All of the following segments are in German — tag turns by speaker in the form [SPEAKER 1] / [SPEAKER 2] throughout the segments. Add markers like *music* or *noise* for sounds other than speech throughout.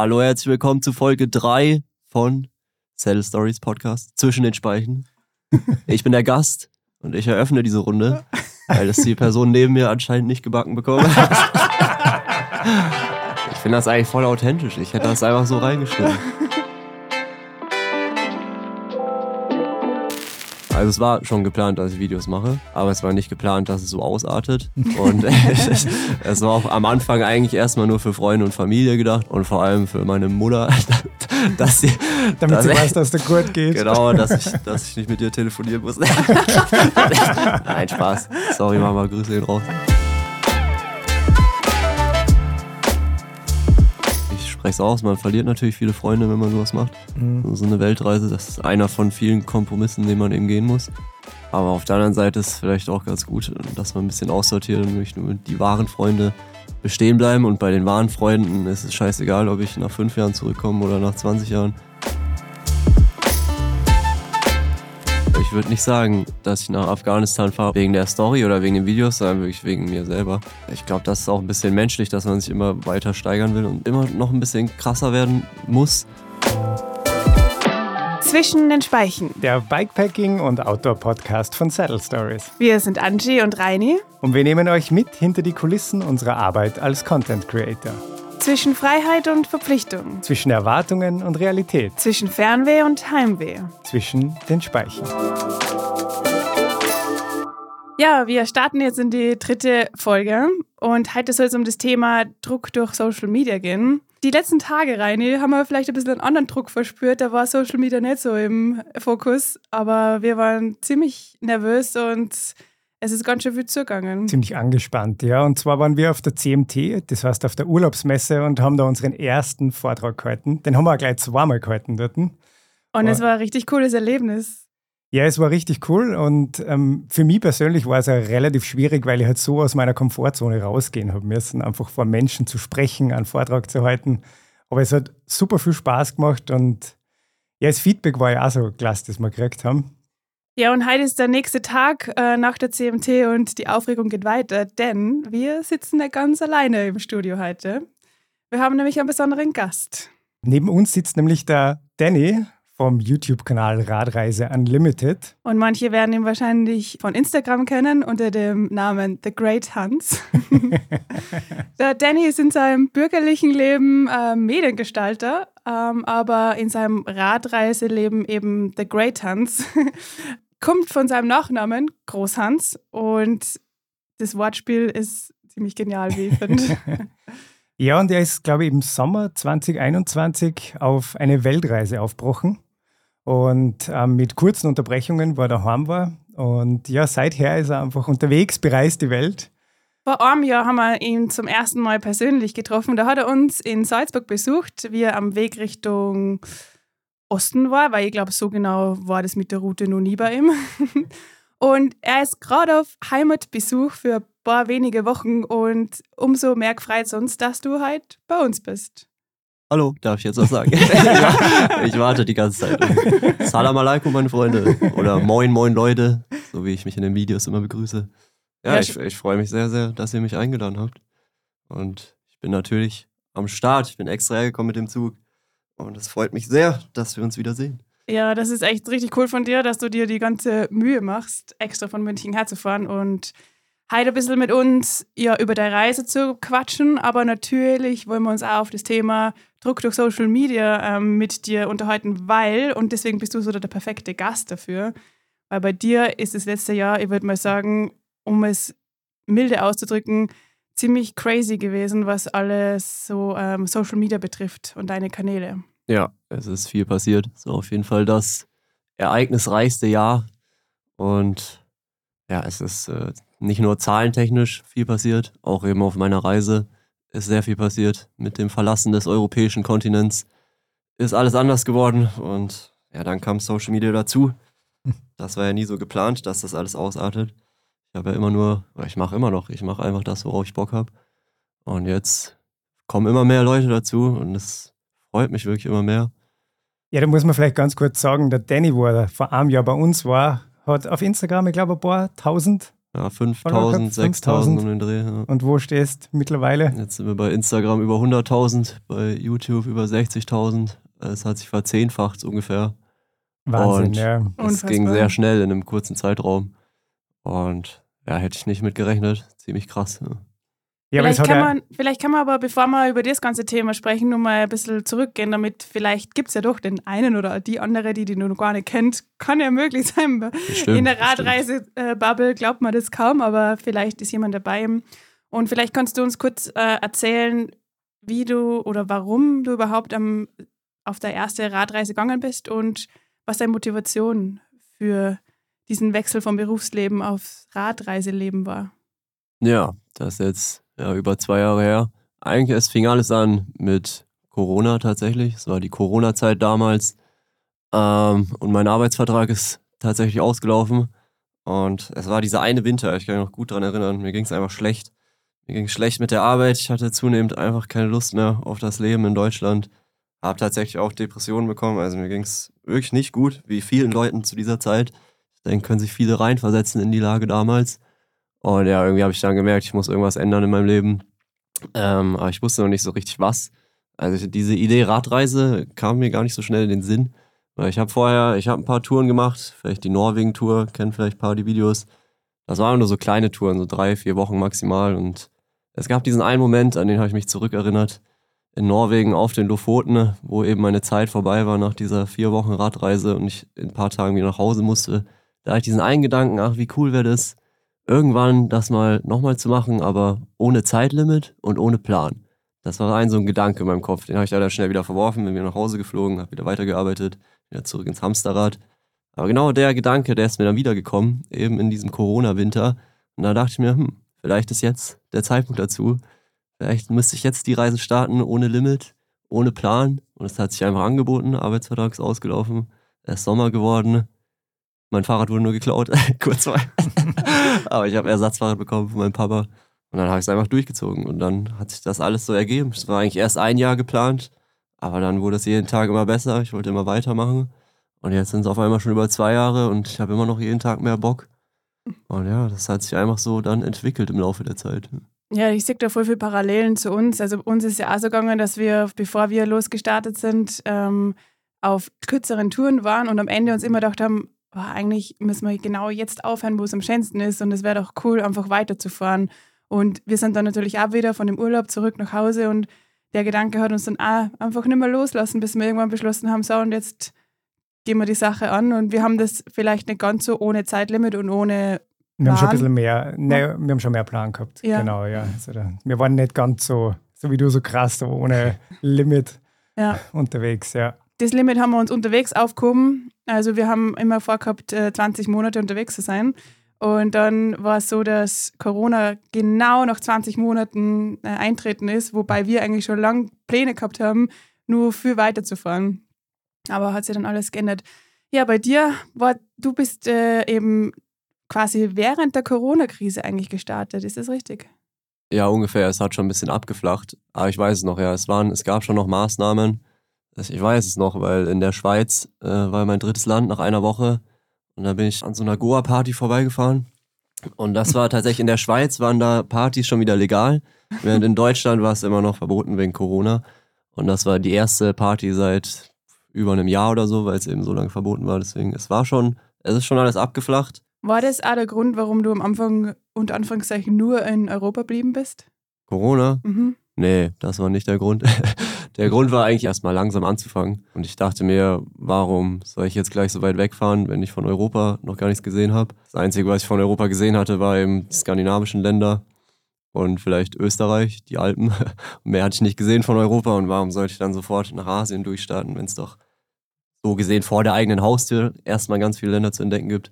[SPEAKER 1] Hallo, herzlich willkommen zu Folge 3 von Cell Stories Podcast zwischen den Speichen. *laughs* Ich bin der Gast und ich eröffne diese Runde, weil das die Person neben mir anscheinend nicht gebacken bekommen hat. *laughs* Ich finde das eigentlich voll authentisch. Ich hätte das einfach so reingeschrieben. Also es war schon geplant, dass ich Videos mache, aber es war nicht geplant, dass es so ausartet. Und *laughs* *laughs* es war auch am Anfang eigentlich erstmal nur für Freunde und Familie gedacht und vor allem für meine Mutter, *laughs* dass sie...
[SPEAKER 2] Damit
[SPEAKER 1] dass
[SPEAKER 2] sie weiß, dass der gut geht.
[SPEAKER 1] Genau, dass ich, dass ich nicht mit dir telefonieren muss. Nein, Spaß. Sorry Mama, Grüße gehen raus. Es aus, man verliert natürlich viele Freunde, wenn man sowas macht.
[SPEAKER 2] Mhm.
[SPEAKER 1] So eine Weltreise, das ist einer von vielen Kompromissen, den man eben gehen muss. Aber auf der anderen Seite ist es vielleicht auch ganz gut, dass man ein bisschen aussortiert und nicht nur die wahren Freunde bestehen bleiben. Und bei den wahren Freunden ist es scheißegal, ob ich nach fünf Jahren zurückkomme oder nach 20 Jahren. Ich würde nicht sagen, dass ich nach Afghanistan fahre wegen der Story oder wegen den Videos, sondern wirklich wegen mir selber. Ich glaube, das ist auch ein bisschen menschlich, dass man sich immer weiter steigern will und immer noch ein bisschen krasser werden muss.
[SPEAKER 3] Zwischen den Speichen.
[SPEAKER 2] Der Bikepacking- und Outdoor-Podcast von Saddle Stories.
[SPEAKER 3] Wir sind Angie und Reini.
[SPEAKER 2] Und wir nehmen euch mit hinter die Kulissen unserer Arbeit als Content Creator.
[SPEAKER 3] Zwischen Freiheit und Verpflichtung.
[SPEAKER 2] Zwischen Erwartungen und Realität.
[SPEAKER 3] Zwischen Fernweh und Heimweh.
[SPEAKER 2] Zwischen den Speichen.
[SPEAKER 3] Ja, wir starten jetzt in die dritte Folge und heute soll es um das Thema Druck durch Social Media gehen. Die letzten Tage, Reini, haben wir vielleicht ein bisschen einen anderen Druck verspürt. Da war Social Media nicht so im Fokus, aber wir waren ziemlich nervös und es ist ganz schön viel zugegangen.
[SPEAKER 2] Ziemlich angespannt, ja. Und zwar waren wir auf der CMT, das heißt auf der Urlaubsmesse, und haben da unseren ersten Vortrag gehalten. Den haben wir auch gleich zweimal gehalten dort.
[SPEAKER 3] Und es war ein richtig cooles Erlebnis.
[SPEAKER 2] Ja, es war richtig cool und ähm, für mich persönlich war es auch relativ schwierig, weil ich halt so aus meiner Komfortzone rausgehen habe müssen, einfach vor Menschen zu sprechen, einen Vortrag zu halten. Aber es hat super viel Spaß gemacht und ja, das Feedback war ja auch so klasse, das wir gekriegt haben.
[SPEAKER 3] Ja, und heute ist der nächste Tag äh, nach der CMT und die Aufregung geht weiter, denn wir sitzen nicht ganz alleine im Studio heute. Wir haben nämlich einen besonderen Gast.
[SPEAKER 2] Neben uns sitzt nämlich der Danny vom YouTube-Kanal Radreise Unlimited.
[SPEAKER 3] Und manche werden ihn wahrscheinlich von Instagram kennen unter dem Namen The Great Hans. *laughs* der Danny ist in seinem bürgerlichen Leben äh, Mediengestalter, ähm, aber in seinem Radreiseleben eben The Great Hans. Kommt von seinem Nachnamen Großhans und das Wortspiel ist ziemlich genial, wie ich finde. *laughs*
[SPEAKER 2] ja, und er ist, glaube ich, im Sommer 2021 auf eine Weltreise aufgebrochen und ähm, mit kurzen Unterbrechungen, wo er daheim war. Und ja, seither ist er einfach unterwegs, bereist die Welt.
[SPEAKER 3] Vor einem Jahr haben wir ihn zum ersten Mal persönlich getroffen. Da hat er uns in Salzburg besucht, wie er am Weg Richtung Osten war, weil ich glaube, so genau war das mit der Route noch nie bei ihm. *laughs* Und er ist gerade auf Heimatbesuch für ein paar wenige Wochen und umso mehr gefreut uns, dass du halt bei uns bist.
[SPEAKER 1] Hallo, darf ich jetzt was sagen? *laughs* ich warte die ganze Zeit. Salam alaikum, meine Freunde. Oder moin, moin, Leute. So wie ich mich in den Videos immer begrüße. Ja,
[SPEAKER 3] Ja,
[SPEAKER 1] ich, ich freue mich sehr, sehr, dass ihr mich eingeladen habt. Und ich bin natürlich am Start. Ich bin extra hergekommen mit dem Zug. Und es freut mich sehr, dass wir uns wiedersehen.
[SPEAKER 3] Ja, das ist echt richtig cool von dir, dass du dir die ganze Mühe machst, extra von München herzufahren und heute ein bisschen mit uns ja, über deine Reise zu quatschen. Aber natürlich wollen wir uns auch auf das Thema Druck durch Social Media ähm, mit dir unterhalten, weil, und deswegen bist du so der perfekte Gast dafür, weil bei dir ist das letzte Jahr, ich würde mal sagen, um es milde auszudrücken, ziemlich crazy gewesen, was alles so ähm, Social Media betrifft und deine Kanäle.
[SPEAKER 1] Ja, es ist viel passiert. So auf jeden Fall das ereignisreichste Jahr. Und ja, es ist äh, nicht nur zahlentechnisch viel passiert, auch eben auf meiner Reise ist sehr viel passiert. Mit dem Verlassen des europäischen Kontinents ist alles anders geworden. Und ja, dann kam Social Media dazu. Das war ja nie so geplant, dass das alles ausartet. Ich habe ja immer nur, ich mache immer noch, ich mache einfach das, worauf ich Bock habe. Und jetzt kommen immer mehr Leute dazu und es freut mich wirklich immer mehr.
[SPEAKER 2] Ja, da muss man vielleicht ganz kurz sagen, der Danny, wo er vor einem Jahr bei uns war, hat auf Instagram, ich glaube, ein paar tausend
[SPEAKER 1] ja, 5000, 6000 um den Dreh. Ja.
[SPEAKER 2] Und wo stehst du mittlerweile?
[SPEAKER 1] Jetzt sind wir bei Instagram über 100.000, bei YouTube über 60.000. Es hat sich verzehnfacht ungefähr.
[SPEAKER 2] Wahnsinn,
[SPEAKER 1] Und
[SPEAKER 2] ja.
[SPEAKER 1] Es
[SPEAKER 3] Unfassbar.
[SPEAKER 1] ging sehr schnell in einem kurzen Zeitraum. Und ja, hätte ich nicht mitgerechnet. Ziemlich krass. Ja.
[SPEAKER 2] Ja,
[SPEAKER 3] vielleicht, kann man, vielleicht kann man aber, bevor wir über das ganze Thema sprechen, nur mal ein bisschen zurückgehen, damit vielleicht gibt es ja doch den einen oder die andere, die die du noch gar nicht kennt. Kann ja möglich sein.
[SPEAKER 1] Bestimmt,
[SPEAKER 3] In der. Radreise-Bubble glaubt man das kaum, aber vielleicht ist jemand dabei. Und vielleicht kannst du uns kurz äh, erzählen, wie du oder warum du überhaupt am, auf der erste Radreise gegangen bist und was deine Motivation für diesen Wechsel vom Berufsleben aufs Radreiseleben war.
[SPEAKER 1] Ja, das ist jetzt ja, über zwei Jahre her. Eigentlich, es fing alles an mit Corona tatsächlich. Es war die Corona-Zeit damals. Ähm, und mein Arbeitsvertrag ist tatsächlich ausgelaufen. Und es war dieser eine Winter, ich kann mich noch gut daran erinnern, mir ging es einfach schlecht. Mir ging es schlecht mit der Arbeit. Ich hatte zunehmend einfach keine Lust mehr auf das Leben in Deutschland. Habe tatsächlich auch Depressionen bekommen. Also mir ging es wirklich nicht gut, wie vielen Leuten zu dieser Zeit. Denke, können sich viele reinversetzen in die Lage damals. Und ja, irgendwie habe ich dann gemerkt, ich muss irgendwas ändern in meinem Leben. Ähm, aber ich wusste noch nicht so richtig was. Also diese Idee Radreise kam mir gar nicht so schnell in den Sinn. Weil ich habe vorher, ich habe ein paar Touren gemacht, vielleicht die Norwegen-Tour, kennen vielleicht ein paar die Videos. Das waren nur so kleine Touren, so drei, vier Wochen maximal. Und es gab diesen einen Moment, an den habe ich mich zurückerinnert. In Norwegen auf den Lofoten, wo eben meine Zeit vorbei war nach dieser vier Wochen Radreise und ich in ein paar Tagen wieder nach Hause musste. Da hatte ich diesen einen Gedanken, ach, wie cool wäre das, irgendwann das mal nochmal zu machen, aber ohne Zeitlimit und ohne Plan. Das war ein so ein Gedanke in meinem Kopf. Den habe ich leider schnell wieder verworfen, bin wieder nach Hause geflogen, habe wieder weitergearbeitet, wieder zurück ins Hamsterrad. Aber genau der Gedanke, der ist mir dann wiedergekommen, eben in diesem Corona-Winter. Und da dachte ich mir, hm, vielleicht ist jetzt der Zeitpunkt dazu. Vielleicht müsste ich jetzt die Reise starten, ohne Limit, ohne Plan. Und es hat sich einfach angeboten, Arbeitsvertrag ist ausgelaufen, es ist Sommer geworden. Mein Fahrrad wurde nur geklaut, *laughs* kurz mal. *laughs* Aber ich habe Ersatzfahrrad bekommen von meinem Papa. Und dann habe ich es einfach durchgezogen. Und dann hat sich das alles so ergeben. Es war eigentlich erst ein Jahr geplant, aber dann wurde es jeden Tag immer besser. Ich wollte immer weitermachen. Und jetzt sind es auf einmal schon über zwei Jahre und ich habe immer noch jeden Tag mehr Bock. Und ja, das hat sich einfach so dann entwickelt im Laufe der Zeit.
[SPEAKER 3] Ja, ich sehe da voll viele Parallelen zu uns. Also uns ist ja auch so gegangen, dass wir, bevor wir losgestartet sind, ähm, auf kürzeren Touren waren und am Ende uns immer gedacht haben, oh, eigentlich müssen wir genau jetzt aufhören, wo es am schönsten ist und es wäre doch cool, einfach weiterzufahren. Und wir sind dann natürlich auch wieder von dem Urlaub zurück nach Hause und der Gedanke hat uns dann auch einfach nicht mehr loslassen, bis wir irgendwann beschlossen haben, so und jetzt gehen wir die Sache an und wir haben das vielleicht nicht ganz so ohne Zeitlimit und ohne
[SPEAKER 2] wir haben schon ein
[SPEAKER 3] Plan.
[SPEAKER 2] bisschen mehr, ne, wir haben schon mehr Plan gehabt.
[SPEAKER 3] Ja.
[SPEAKER 2] Genau, ja. Also da, wir waren nicht ganz so, so wie du, so krass, so ohne *laughs* Limit
[SPEAKER 3] ja,
[SPEAKER 2] unterwegs, ja.
[SPEAKER 3] Das Limit haben wir uns unterwegs aufgehoben. Also wir haben immer vorgehabt, äh, 20 Monate unterwegs zu sein. Und dann war es so, dass Corona genau nach 20 Monaten äh, eintreten ist, wobei wir eigentlich schon lange Pläne gehabt haben, nur viel weiterzufahren. Aber hat sich dann alles geändert. Ja, bei dir war, du bist äh, eben quasi während der Corona-Krise eigentlich gestartet. Ist das richtig?
[SPEAKER 1] Ja, ungefähr. Es hat schon ein bisschen abgeflacht. Aber ich weiß es noch, ja. Es, waren, es gab schon noch Maßnahmen. Ich weiß es noch, weil in der Schweiz äh, war mein drittes Land nach einer Woche. Und da bin ich an so einer Goa-Party vorbeigefahren. Und das war tatsächlich in der Schweiz, waren da Partys schon wieder legal. Während in Deutschland war es immer noch verboten wegen Corona. Und das war die erste Party seit über einem Jahr oder so, weil es eben so lange verboten war. Deswegen, es war schon, es ist schon alles abgeflacht.
[SPEAKER 3] War das auch der Grund, warum du am Anfang unter Anführungszeichen nur in Europa blieben bist?
[SPEAKER 1] Corona,
[SPEAKER 3] Mhm.
[SPEAKER 1] Nee, das war nicht der Grund. *laughs* Der Grund war eigentlich erstmal langsam anzufangen. Und ich dachte mir, warum soll ich jetzt gleich so weit wegfahren, wenn ich von Europa noch gar nichts gesehen habe? Das Einzige, was ich von Europa gesehen hatte, war eben die skandinavischen Länder und vielleicht Österreich, die Alpen. *laughs* Mehr hatte ich nicht gesehen von Europa. Und warum sollte ich dann sofort nach Asien durchstarten, wenn es doch so gesehen vor der eigenen Haustür erstmal ganz viele Länder zu entdecken gibt?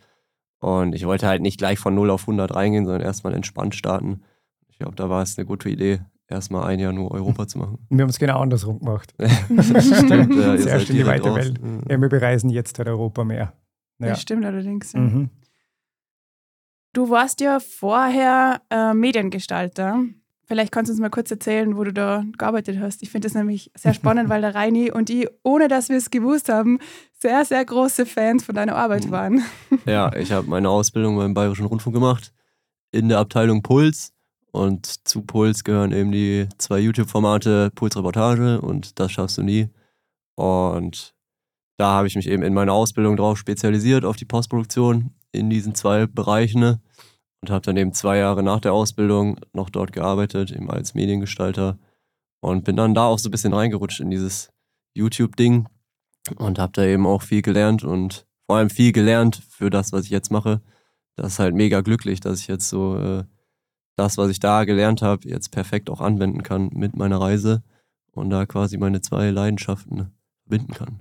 [SPEAKER 1] Und ich wollte halt nicht gleich von 0 auf 100 reingehen, sondern erstmal entspannt starten. Ich glaube, da war es eine gute Idee, erstmal ein Jahr nur Europa zu machen.
[SPEAKER 2] Wir haben es genau andersrum gemacht. *laughs*
[SPEAKER 1] Stimmt, ja, ihr
[SPEAKER 2] Zuerst in die weite
[SPEAKER 1] raus.
[SPEAKER 2] Welt.
[SPEAKER 1] Mhm.
[SPEAKER 2] Ja, wir bereisen jetzt halt Europa mehr. Ja.
[SPEAKER 3] Das stimmt allerdings. Ja.
[SPEAKER 2] Mhm.
[SPEAKER 3] Du warst ja vorher äh, Mediengestalter. Vielleicht kannst du uns mal kurz erzählen, wo du da gearbeitet hast. Ich finde das nämlich sehr spannend, *laughs* weil der Reini und ich, ohne dass wir es gewusst haben, sehr, sehr große Fans von deiner Arbeit
[SPEAKER 1] Mhm.
[SPEAKER 3] waren.
[SPEAKER 1] Ja, ich habe meine Ausbildung beim Bayerischen Rundfunk gemacht in der Abteilung Puls. Und zu Puls gehören eben die zwei YouTube-Formate Puls Reportage und Das schaffst du nie. Und da habe ich mich eben in meiner Ausbildung drauf spezialisiert, auf die Postproduktion in diesen zwei Bereichen. Ne? Und habe dann eben zwei Jahre nach der Ausbildung noch dort gearbeitet, eben als Mediengestalter. Und bin dann da auch so ein bisschen reingerutscht in dieses YouTube-Ding und habe da eben auch viel gelernt und vor allem viel gelernt für das, was ich jetzt mache. Das ist halt mega glücklich, dass ich jetzt so äh, das, was ich da gelernt habe, jetzt perfekt auch anwenden kann mit meiner Reise und da quasi meine zwei Leidenschaften verbinden kann.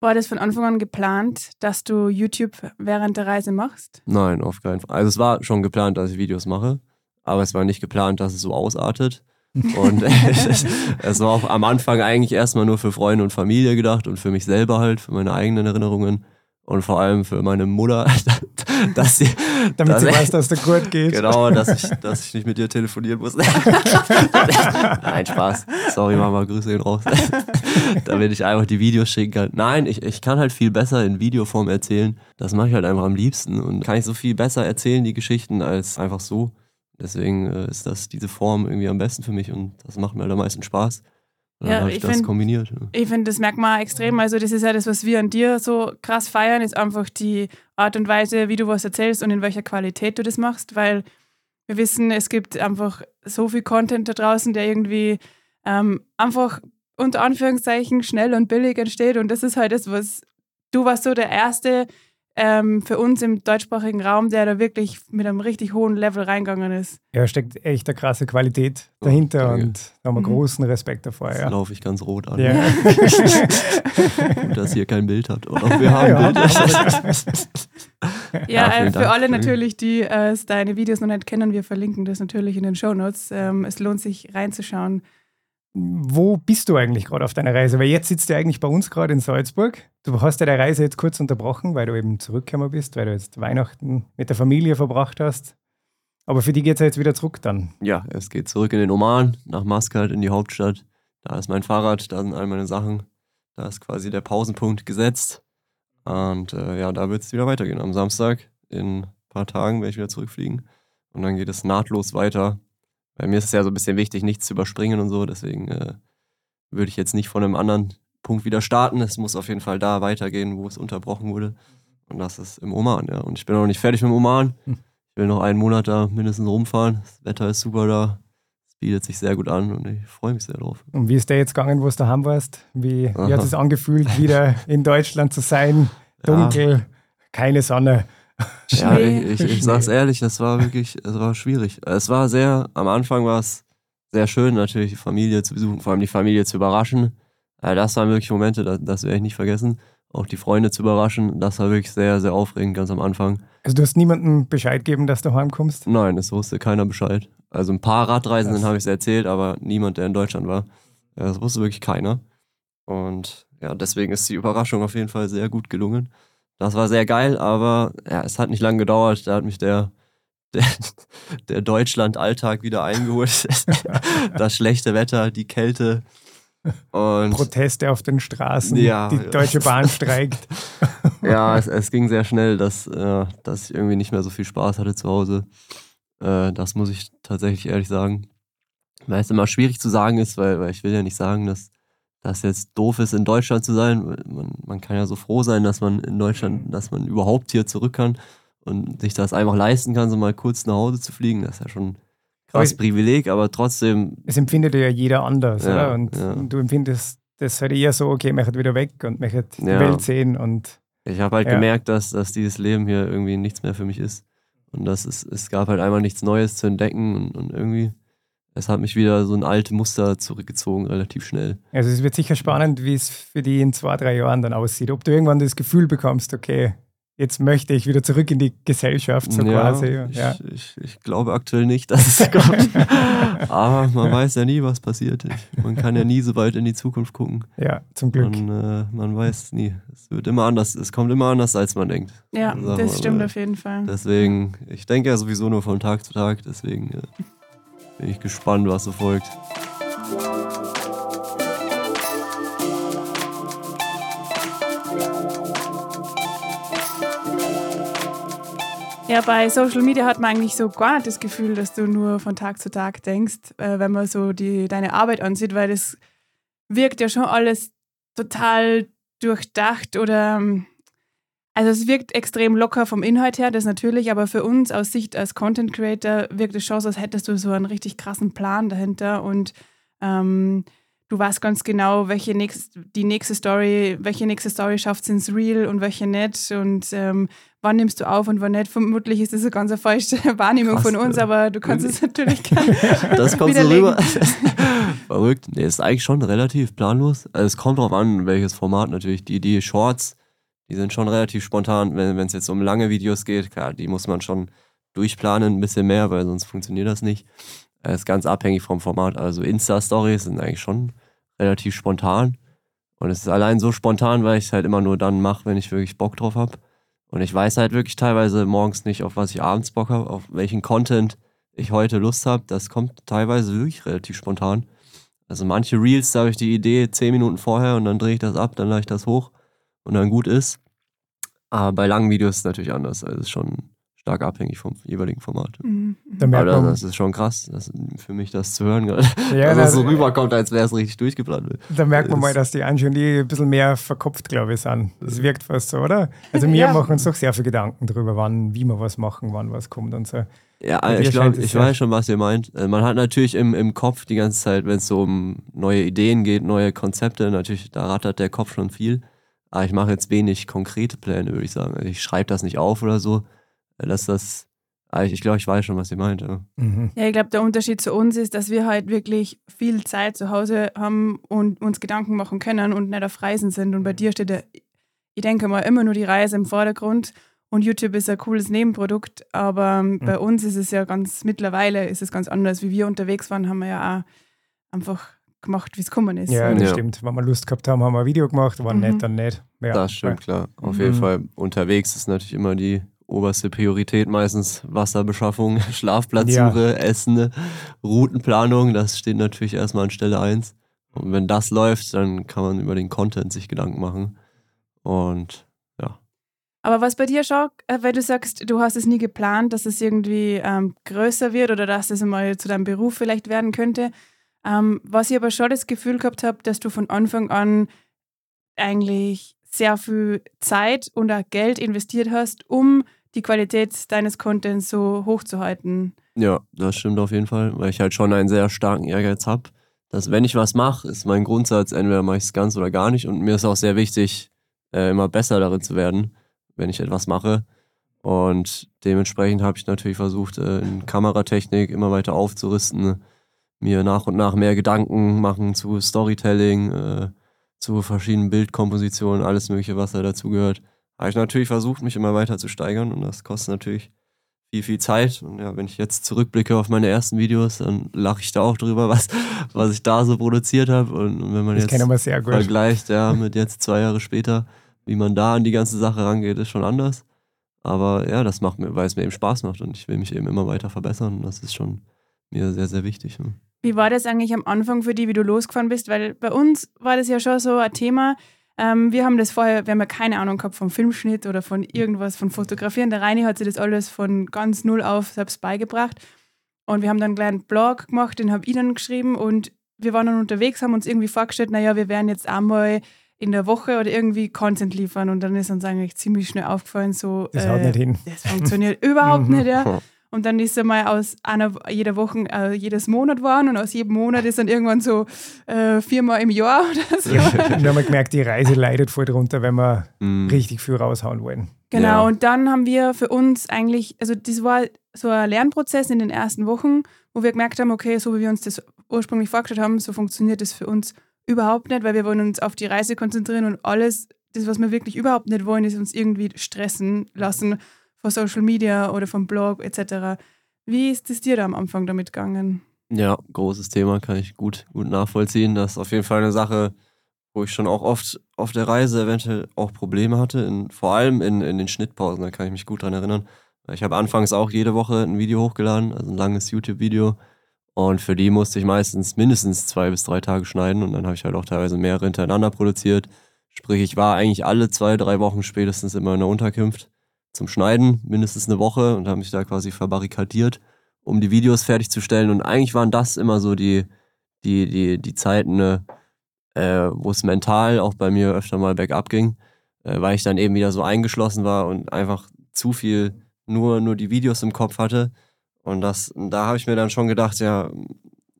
[SPEAKER 3] War das von Anfang an geplant, dass du YouTube während der Reise machst?
[SPEAKER 1] Nein, auf keinen Fall. Also es war schon geplant, dass ich Videos mache, aber es war nicht geplant, dass es so ausartet. Und *laughs* *laughs* es war auch am Anfang eigentlich erstmal nur für Freunde und Familie gedacht und für mich selber halt, für meine eigenen Erinnerungen und vor allem für meine Mutter, *laughs* dass sie.
[SPEAKER 2] Damit
[SPEAKER 1] dass
[SPEAKER 2] sie weiß, dass der gut geht.
[SPEAKER 1] Genau, *laughs* dass ich, dass ich nicht mit dir telefonieren muss. *laughs* Nein, Spaß. Sorry, Mama, Grüße ihn raus. Damit ich einfach die Videos schicken kann. Nein, ich, ich kann halt viel besser in Videoform erzählen. Das mache ich halt einfach am liebsten. Und kann ich so viel besser erzählen, die Geschichten, als einfach so. Deswegen äh, ist das diese Form irgendwie am besten für mich und das macht mir halt am meisten Spaß. Dann habe ich,
[SPEAKER 3] ich
[SPEAKER 1] das
[SPEAKER 3] find-
[SPEAKER 1] kombiniert. Ja.
[SPEAKER 3] Ich finde, das merkt man extrem. Also, das ist ja das, was wir an dir so krass feiern, ist einfach die Art und Weise, wie du was erzählst und in welcher Qualität du das machst, weil wir wissen, es gibt einfach so viel Content da draußen, der irgendwie ähm, einfach unter Anführungszeichen schnell und billig entsteht. Und das ist halt das, was du warst so der Erste ähm, für uns im deutschsprachigen Raum, der da wirklich mit einem richtig hohen Level reingegangen ist.
[SPEAKER 2] Ja, steckt echt eine krasse Qualität dahinter
[SPEAKER 1] danke.
[SPEAKER 2] und da haben wir
[SPEAKER 3] Mhm.
[SPEAKER 2] großen Respekt davor.
[SPEAKER 1] Jetzt
[SPEAKER 2] Ja.
[SPEAKER 1] laufe ich ganz rot an.
[SPEAKER 2] Ja. *laughs* *laughs*
[SPEAKER 1] Dass ihr kein Bild habt. Oder wir haben
[SPEAKER 2] Ja.
[SPEAKER 1] Bild.
[SPEAKER 3] Ja, *laughs* äh, für
[SPEAKER 1] Dank.
[SPEAKER 3] alle natürlich, die äh, deine Videos noch nicht kennen, wir verlinken das natürlich in den Shownotes. Ähm, es lohnt sich reinzuschauen.
[SPEAKER 2] Wo bist du eigentlich gerade auf deiner Reise? Weil jetzt sitzt du eigentlich bei uns gerade in Salzburg. Du hast ja deine Reise jetzt kurz unterbrochen, weil du eben zurückgekommen bist, weil du jetzt Weihnachten mit der Familie verbracht hast. Aber für die geht es ja jetzt wieder zurück dann.
[SPEAKER 1] Ja, es geht zurück in den Oman, nach Maskat, in die Hauptstadt. Da ist mein Fahrrad, da sind all meine Sachen. Da ist quasi der Pausenpunkt gesetzt. Und äh, ja, da wird es wieder weitergehen. Am Samstag, in ein paar Tagen, werde ich wieder zurückfliegen. Und dann geht es nahtlos weiter. Bei mir ist es ja so ein bisschen wichtig, nichts zu überspringen und so. Deswegen äh, würde ich jetzt nicht von einem anderen Punkt wieder starten. Es muss auf jeden Fall da weitergehen, wo es unterbrochen wurde. Und das ist im Oman, ja. Und ich bin noch nicht fertig mit dem Oman.
[SPEAKER 2] Hm.
[SPEAKER 1] Ich will noch einen Monat da mindestens rumfahren. Das Wetter ist super da. Es bietet sich sehr gut an und ich freue mich sehr drauf.
[SPEAKER 2] Und wie ist der jetzt gegangen, wo du daheim warst? Wie, wie hat es angefühlt, wieder in Deutschland zu sein? *laughs* Dunkel, keine Sonne.
[SPEAKER 1] Ja, ich, ich, ich sag's ehrlich, das war wirklich, es war schwierig. Es war sehr, am Anfang war es sehr schön, natürlich die Familie zu besuchen, vor allem die Familie zu überraschen. Äh, Das waren wirklich Momente, das, das werde ich nicht vergessen. Auch die Freunde zu überraschen, das war wirklich sehr, sehr aufregend, ganz am Anfang.
[SPEAKER 2] Also du hast niemandem Bescheid gegeben, dass du heimkommst?
[SPEAKER 1] Nein, es wusste keiner Bescheid. Also ein paar Radreisenden habe ich es erzählt, aber niemand, der in Deutschland war. Das wusste wirklich keiner. Und ja, deswegen ist die Überraschung auf jeden Fall sehr gut gelungen. Das war sehr geil, aber ja, es hat nicht lange gedauert. Da hat mich der, der, der Deutschland-Alltag wieder eingeholt. *laughs* das schlechte Wetter, die Kälte. Und
[SPEAKER 2] Proteste auf den Straßen,
[SPEAKER 1] Ja,
[SPEAKER 2] die. Deutsche Bahn streikt. *laughs*
[SPEAKER 1] ja, es, es ging sehr schnell, dass, äh, dass ich irgendwie nicht mehr so viel Spaß hatte zu Hause. Äh, das muss ich tatsächlich ehrlich sagen. Weil es immer schwierig zu sagen ist, weil, weil ich will ja nicht sagen, dass das jetzt doof ist, in Deutschland zu sein. Man, man kann ja so froh sein, dass man in Deutschland, dass man überhaupt hier zurück kann und sich das einfach leisten kann, so mal kurz nach Hause zu fliegen. Das ist ja schon ein
[SPEAKER 2] ich-
[SPEAKER 1] Privileg, aber trotzdem,
[SPEAKER 2] Es empfindet ja jeder anders,
[SPEAKER 1] Ja,
[SPEAKER 2] oder? Und
[SPEAKER 1] ja.
[SPEAKER 2] du empfindest das halt eher so, okay, möchte wieder weg und möchte die
[SPEAKER 1] Ja.
[SPEAKER 2] Welt sehen und
[SPEAKER 1] Ich habe halt gemerkt, dass, dass dieses Leben hier irgendwie nichts mehr für mich ist. Und dass es, es gab halt einmal nichts Neues zu entdecken und, und irgendwie, es hat mich wieder so ein alte Muster zurückgezogen, relativ schnell.
[SPEAKER 2] also es wird sicher spannend, wie es für die in zwei, drei Jahren dann aussieht. Ob du irgendwann das Gefühl bekommst, okay, jetzt möchte ich wieder zurück in die Gesellschaft, so quasi.
[SPEAKER 1] ich,
[SPEAKER 2] Ja.
[SPEAKER 1] ich, ich glaube aktuell nicht, dass es *laughs* kommt. Aber man weiß ja nie, was passiert. Ich, man kann ja nie so weit in die Zukunft gucken.
[SPEAKER 2] ja, zum Glück.
[SPEAKER 1] Man, äh, man weiß nie. Es wird immer anders, es kommt immer anders, als man denkt.
[SPEAKER 3] Ja, das stimmt
[SPEAKER 1] mal.
[SPEAKER 3] auf jeden Fall.
[SPEAKER 1] Deswegen, ich denke ja sowieso nur von Tag zu Tag, deswegen äh, bin ich gespannt, was so folgt.
[SPEAKER 3] Ja, bei Social Media hat man eigentlich so gar nicht das Gefühl, dass du nur von Tag zu Tag denkst, äh, wenn man so die, deine Arbeit ansieht, weil das wirkt ja schon alles total durchdacht oder ähm, also es wirkt extrem locker vom Inhalt her, das natürlich, aber für uns aus Sicht als Content Creator wirkt es schon so, als hättest du so einen richtig krassen Plan dahinter und ähm, du weißt ganz genau, welche nächst, die nächste Story, welche nächste Story schafft es ins Real und welche nicht und ähm, wann nimmst du auf und wann nicht. Vermutlich ist das eine ganz falsche *laughs* Wahrnehmung Krass, von uns, ja. aber du kannst es natürlich *laughs* gerne
[SPEAKER 1] Das kommt so rüber. Verrückt. Nee, ist eigentlich schon relativ planlos. Also es kommt darauf an, welches Format natürlich. Die, die Shorts, die sind schon relativ spontan. Wenn es jetzt um lange Videos geht, klar, die muss man schon durchplanen, ein bisschen mehr, weil sonst funktioniert das nicht. Das ist ganz abhängig vom Format. Also Insta-Stories sind eigentlich schon relativ spontan. Und es ist allein so spontan, weil ich es halt immer nur dann mache, wenn ich wirklich Bock drauf habe. Und ich weiß halt wirklich teilweise morgens nicht, auf was ich abends Bock habe, auf welchen Content ich heute Lust habe. Das kommt teilweise wirklich relativ spontan. Also manche Reels, da habe ich die Idee zehn Minuten vorher und dann drehe ich das ab, dann lade ich das hoch und dann gut ist. Aber bei langen Videos ist es natürlich anders. Also es ist schon stark abhängig vom jeweiligen Format. Mhm. Aber das, das, ist schon krass, das, für mich das zu hören gerade. *laughs* Ja, dass es so rüberkommt, als wäre es richtig durchgeplant.
[SPEAKER 2] Da merkt man mal, dass die Anjuli ein bisschen mehr verkopft, glaube ich, sind. Das wirkt fast so, oder? Also wir ja. machen uns doch sehr viel Gedanken darüber, wann, wie wir was machen, wann was kommt und so.
[SPEAKER 1] Ja, ich glaube, ich weiß schon, was ihr meint. Äh, man hat natürlich im, im Kopf die ganze Zeit, wenn es so um neue Ideen geht, neue Konzepte, natürlich, da rattert der Kopf schon viel. Aber ich mache jetzt wenig konkrete Pläne, würde ich sagen. Also ich schreibe das nicht auf oder so dass das, ah, ich, ich glaube, ich weiß schon, was sie meint. Ja,
[SPEAKER 3] mhm. ja ich glaube, der Unterschied zu uns ist, dass wir halt wirklich viel Zeit zu Hause haben und uns Gedanken machen können und nicht auf Reisen sind. Und bei dir steht ja, ich denke mal, immer nur die Reise im Vordergrund. Und YouTube ist ein cooles Nebenprodukt, aber mhm. bei uns ist es ja ganz, mittlerweile ist es ganz anders. Wie wir unterwegs waren, haben wir ja auch einfach gemacht, wie es gekommen ist.
[SPEAKER 2] Ja, das ja. stimmt. Wenn wir Lust gehabt haben, haben wir ein Video gemacht, war mhm. nicht, dann nicht.
[SPEAKER 1] Ja, das stimmt, klar. Auf mhm. jeden Fall unterwegs ist natürlich immer die oberste Priorität meistens Wasserbeschaffung, *laughs* Schlafplatzsuche, ja. Essen, Routenplanung. Das steht natürlich erstmal an Stelle 1. Und wenn das läuft, dann kann man über den Content sich Gedanken machen. Und ja.
[SPEAKER 3] Aber was bei dir, Schock, äh, weil du sagst, du hast es nie geplant, dass es irgendwie ähm, größer wird oder dass es mal zu deinem Beruf vielleicht werden könnte. Ähm, was ich aber schon das Gefühl gehabt habe, dass du von Anfang an eigentlich sehr viel Zeit und auch Geld investiert hast, um die Qualität deines Contents so hochzuhalten.
[SPEAKER 1] Ja, das stimmt auf jeden Fall, weil ich halt schon einen sehr starken Ehrgeiz habe, dass wenn ich was mache, ist mein Grundsatz, entweder mache ich es ganz oder gar nicht. Und mir ist auch sehr wichtig, äh, immer besser darin zu werden, wenn ich etwas mache. Und dementsprechend habe ich natürlich versucht, äh, in Kameratechnik immer weiter aufzurüsten, mir nach und nach mehr Gedanken machen zu Storytelling, äh, zu verschiedenen Bildkompositionen, alles Mögliche, was da dazugehört habe ich natürlich versucht, mich immer weiter zu steigern und das kostet natürlich viel, viel Zeit. Und ja, wenn ich jetzt zurückblicke auf meine ersten Videos, dann lache ich da auch drüber, was, was ich da so produziert habe. Und wenn man das jetzt vergleicht, ja, mit jetzt zwei Jahre später, wie man da an die ganze Sache rangeht, ist schon anders. Aber ja, das macht mir, weil es mir eben Spaß macht und ich will mich eben immer weiter verbessern. Und das ist schon mir sehr, sehr wichtig. Ne?
[SPEAKER 3] Wie war das eigentlich am Anfang für die, wie du losgefahren bist? Weil bei uns war das ja schon so ein Thema, ähm, wir haben das vorher, wir haben ja keine Ahnung gehabt vom Filmschnitt oder von irgendwas, von Fotografieren. Der Reini hat sich das alles von ganz null auf selbst beigebracht. Und wir haben dann einen kleinen Blog gemacht, den habe ich dann geschrieben und wir waren dann unterwegs, haben uns irgendwie vorgestellt, naja, wir werden jetzt einmal in der Woche oder irgendwie Content liefern und dann ist uns eigentlich ziemlich schnell aufgefallen, so
[SPEAKER 2] das haut äh, nicht hin.
[SPEAKER 3] Das funktioniert überhaupt *laughs* nicht, ja. *laughs* Und dann ist er mal aus einer jeder Woche, äh, jedes Monat waren und aus jedem Monat ist dann irgendwann so äh, viermal im Jahr *laughs* oder so.
[SPEAKER 2] Ja, wir haben gemerkt, die Reise leidet voll drunter, wenn wir mm. richtig viel raushauen wollen.
[SPEAKER 3] Genau, ja. und dann haben wir für uns eigentlich, also das war so ein Lernprozess in den ersten Wochen, wo wir gemerkt haben, okay, so wie wir uns das ursprünglich vorgestellt haben, so funktioniert das für uns überhaupt nicht, weil wir wollen uns auf die Reise konzentrieren und alles, das, was wir wirklich überhaupt nicht wollen, ist uns irgendwie stressen lassen von Social Media oder vom Blog etc. Wie ist es dir da am Anfang damit gegangen?
[SPEAKER 1] Ja, großes Thema, kann ich gut, gut nachvollziehen. Das ist auf jeden Fall eine Sache, wo ich schon auch oft auf der Reise eventuell auch Probleme hatte, in, vor allem in, in den Schnittpausen, da kann ich mich gut dran erinnern. Ich habe anfangs auch jede Woche ein Video hochgeladen, also ein langes YouTube-Video. Und für die musste ich meistens mindestens zwei bis drei Tage schneiden und dann habe ich halt auch teilweise mehrere hintereinander produziert. Sprich, ich war eigentlich alle zwei, drei Wochen spätestens immer in der Unterkunft zum Schneiden, mindestens eine Woche und habe mich da quasi verbarrikadiert, um die Videos fertigzustellen. Und eigentlich waren das immer so die, die, die, die Zeiten, ne, äh, wo es mental auch bei mir öfter mal bergab ging, äh, weil ich dann eben wieder so eingeschlossen war und einfach zu viel nur, nur die Videos im Kopf hatte. Und das, da habe ich mir dann schon gedacht, ja,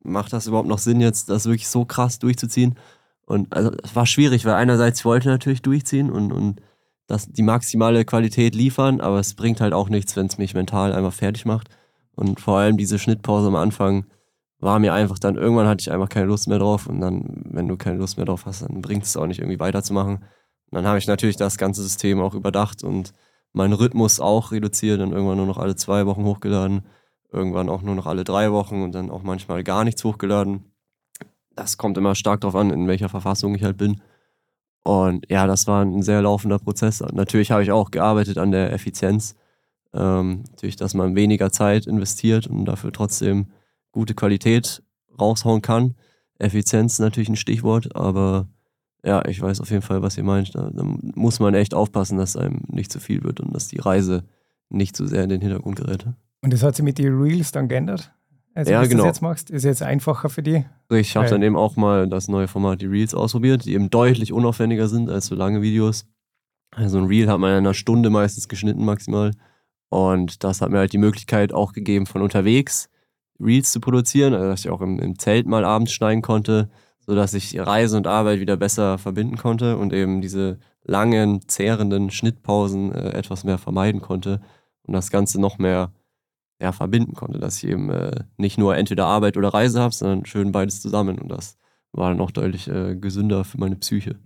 [SPEAKER 1] macht das überhaupt noch Sinn, jetzt das wirklich so krass durchzuziehen? Und also es war schwierig, weil einerseits ich wollte natürlich durchziehen und, und das, die maximale Qualität liefern, aber es bringt halt auch nichts, wenn es mich mental einfach fertig macht. Und vor allem diese Schnittpause am Anfang war mir einfach dann, irgendwann hatte ich einfach keine Lust mehr drauf. Und dann, wenn du keine Lust mehr drauf hast, dann bringt es auch nicht irgendwie weiterzumachen. Und dann habe ich natürlich das ganze System auch überdacht und meinen Rhythmus auch reduziert und irgendwann nur noch alle zwei Wochen hochgeladen, irgendwann auch nur noch alle drei Wochen und dann auch manchmal gar nichts hochgeladen das kommt immer stark darauf an, in welcher Verfassung ich halt bin. Und ja, das war ein sehr laufender Prozess. Natürlich habe ich auch gearbeitet an der Effizienz. Ähm, natürlich, dass man weniger Zeit investiert und dafür trotzdem gute Qualität raushauen kann. Effizienz natürlich ein Stichwort, aber ja, ich weiß auf jeden Fall, was ihr meint. Da, da muss man echt aufpassen, dass einem nicht zu viel wird und dass die Reise nicht zu sehr in den Hintergrund gerät.
[SPEAKER 2] Und das hat sich mit den Reels dann geändert? Also,
[SPEAKER 1] ja,
[SPEAKER 2] was
[SPEAKER 1] genau.
[SPEAKER 2] du jetzt machst, ist jetzt einfacher für die.
[SPEAKER 1] Ich habe dann eben auch mal das neue Format, die Reels, ausprobiert, die eben deutlich unaufwendiger sind als so lange Videos. Also ein Reel hat man in einer Stunde meistens geschnitten maximal. Und das hat mir halt die Möglichkeit auch gegeben, von unterwegs Reels zu produzieren, also dass ich auch im, im Zelt mal abends schneiden konnte, sodass ich Reise und Arbeit wieder besser verbinden konnte und eben diese langen, zehrenden Schnittpausen äh, etwas mehr vermeiden konnte und das Ganze noch mehr ja, verbinden konnte, dass ich eben äh, nicht nur entweder Arbeit oder Reise habe, sondern schön beides zusammen. Und das war dann auch deutlich äh, gesünder für meine Psyche.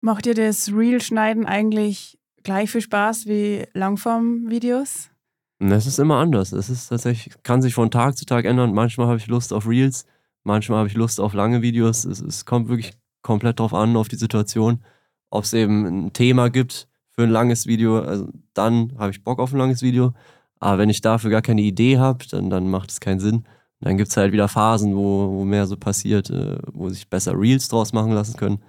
[SPEAKER 3] Macht dir das Reel-Schneiden eigentlich gleich viel Spaß wie Langform-Videos?
[SPEAKER 1] Es ist immer anders. Es ist tatsächlich, kann sich von Tag zu Tag ändern. Manchmal habe ich Lust auf Reels, manchmal habe ich Lust auf lange Videos. Es, es kommt wirklich komplett drauf an, auf die Situation. Ob es eben ein Thema gibt für ein langes Video, also dann habe ich Bock auf ein langes Video. Aber wenn ich dafür gar keine Idee habe, dann, dann macht es keinen Sinn. Und dann gibt es halt wieder Phasen, wo, wo mehr so passiert, äh, wo sich besser Reels draus machen lassen können.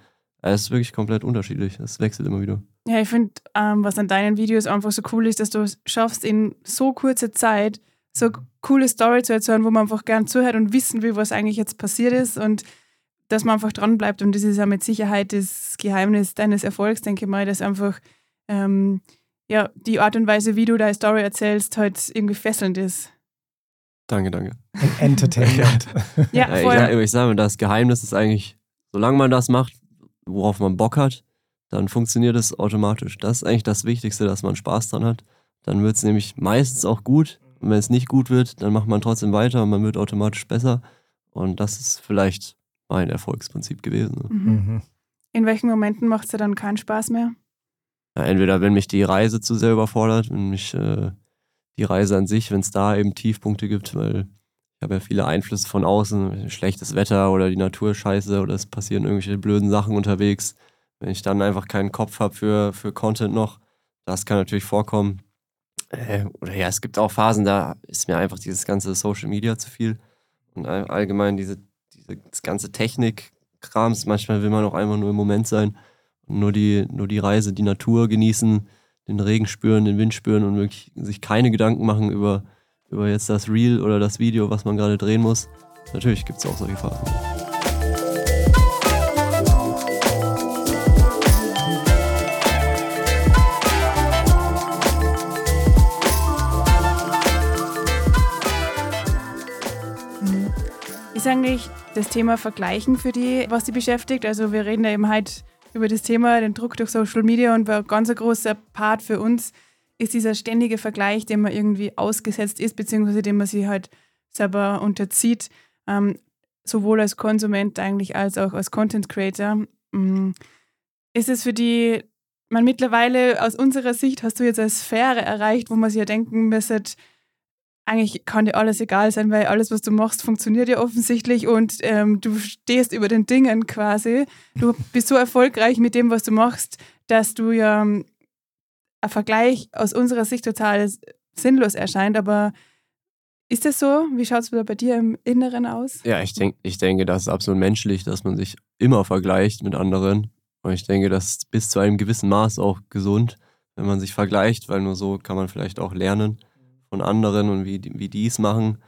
[SPEAKER 1] Es ist wirklich komplett unterschiedlich. Es wechselt immer wieder.
[SPEAKER 3] Ja, ich finde, ähm, was an deinen Videos einfach so cool ist, dass du es schaffst, in so kurzer Zeit so coole Story zu erzählen, wo man einfach gern zuhört und wissen will, was eigentlich jetzt passiert ist und dass man einfach dran bleibt. Und das ist ja mit Sicherheit das Geheimnis deines Erfolgs, denke ich mal, dass einfach ähm, ja, die Art und Weise, wie du deine Story erzählst, halt irgendwie fesselnd ist.
[SPEAKER 1] Danke, danke.
[SPEAKER 2] Entertainment. *laughs*
[SPEAKER 3] Ja,
[SPEAKER 1] Ja, ich,
[SPEAKER 3] voll.
[SPEAKER 1] sag- ich sage mal, das Geheimnis ist eigentlich, solange man das macht, worauf man Bock hat, dann funktioniert es automatisch. Das ist eigentlich das Wichtigste, dass man Spaß dran hat. Dann wird es nämlich meistens auch gut. Und wenn es nicht gut wird, dann macht man trotzdem weiter und man wird automatisch besser. Und das ist vielleicht mein Erfolgsprinzip gewesen. ne?
[SPEAKER 3] Mhm.
[SPEAKER 2] Mhm.
[SPEAKER 3] In welchen Momenten macht es dir dann keinen Spaß mehr?
[SPEAKER 1] Ja, entweder wenn mich die Reise zu sehr überfordert, wenn mich äh, die Reise an sich, wenn es da eben Tiefpunkte gibt, weil ich habe ja viele Einflüsse von außen, schlechtes Wetter oder die Natur scheiße oder es passieren irgendwelche blöden Sachen unterwegs. Wenn ich dann einfach keinen Kopf habe für, für Content noch, das kann natürlich vorkommen. Äh, oder ja, es gibt auch Phasen, da ist mir einfach dieses ganze Social Media zu viel. Und all- allgemein diese, diese ganze Technik-Krams, manchmal will man auch einfach nur im Moment sein nur die, nur die Reise, die Natur genießen, den Regen spüren, den Wind spüren und wirklich sich keine Gedanken machen über, über jetzt das Reel oder das Video, was man gerade drehen muss. Natürlich gibt es auch solche Phasen.
[SPEAKER 3] Ist eigentlich das Thema Vergleichen für die, was sie beschäftigt? Also wir reden ja eben halt über das Thema, den Druck durch Social Media und ein ganz großer Part für uns ist dieser ständige Vergleich, dem man irgendwie ausgesetzt ist, beziehungsweise dem man sich halt selber unterzieht, ähm, sowohl als Konsument eigentlich als auch als Content Creator. Mm, Ist es für die, man mittlerweile aus unserer Sicht hast du jetzt eine Sphäre erreicht, wo man sich ja denken müsste, eigentlich kann dir alles egal sein, weil alles, was du machst, funktioniert ja offensichtlich und ähm, du stehst über den Dingen quasi. Du bist so erfolgreich mit dem, was du machst, dass du ja ähm, ein Vergleich aus unserer Sicht total sinnlos erscheint. Aber ist das so? Wie schaut es bei dir im Inneren aus?
[SPEAKER 1] Ja, ich, denk, ich denke, das ist absolut menschlich, dass man sich immer vergleicht mit anderen. Und ich denke, das ist bis zu einem gewissen Maß auch gesund. wenn man sich vergleicht, weil nur so kann man vielleicht auch lernen von anderen und wie, wie die es machen.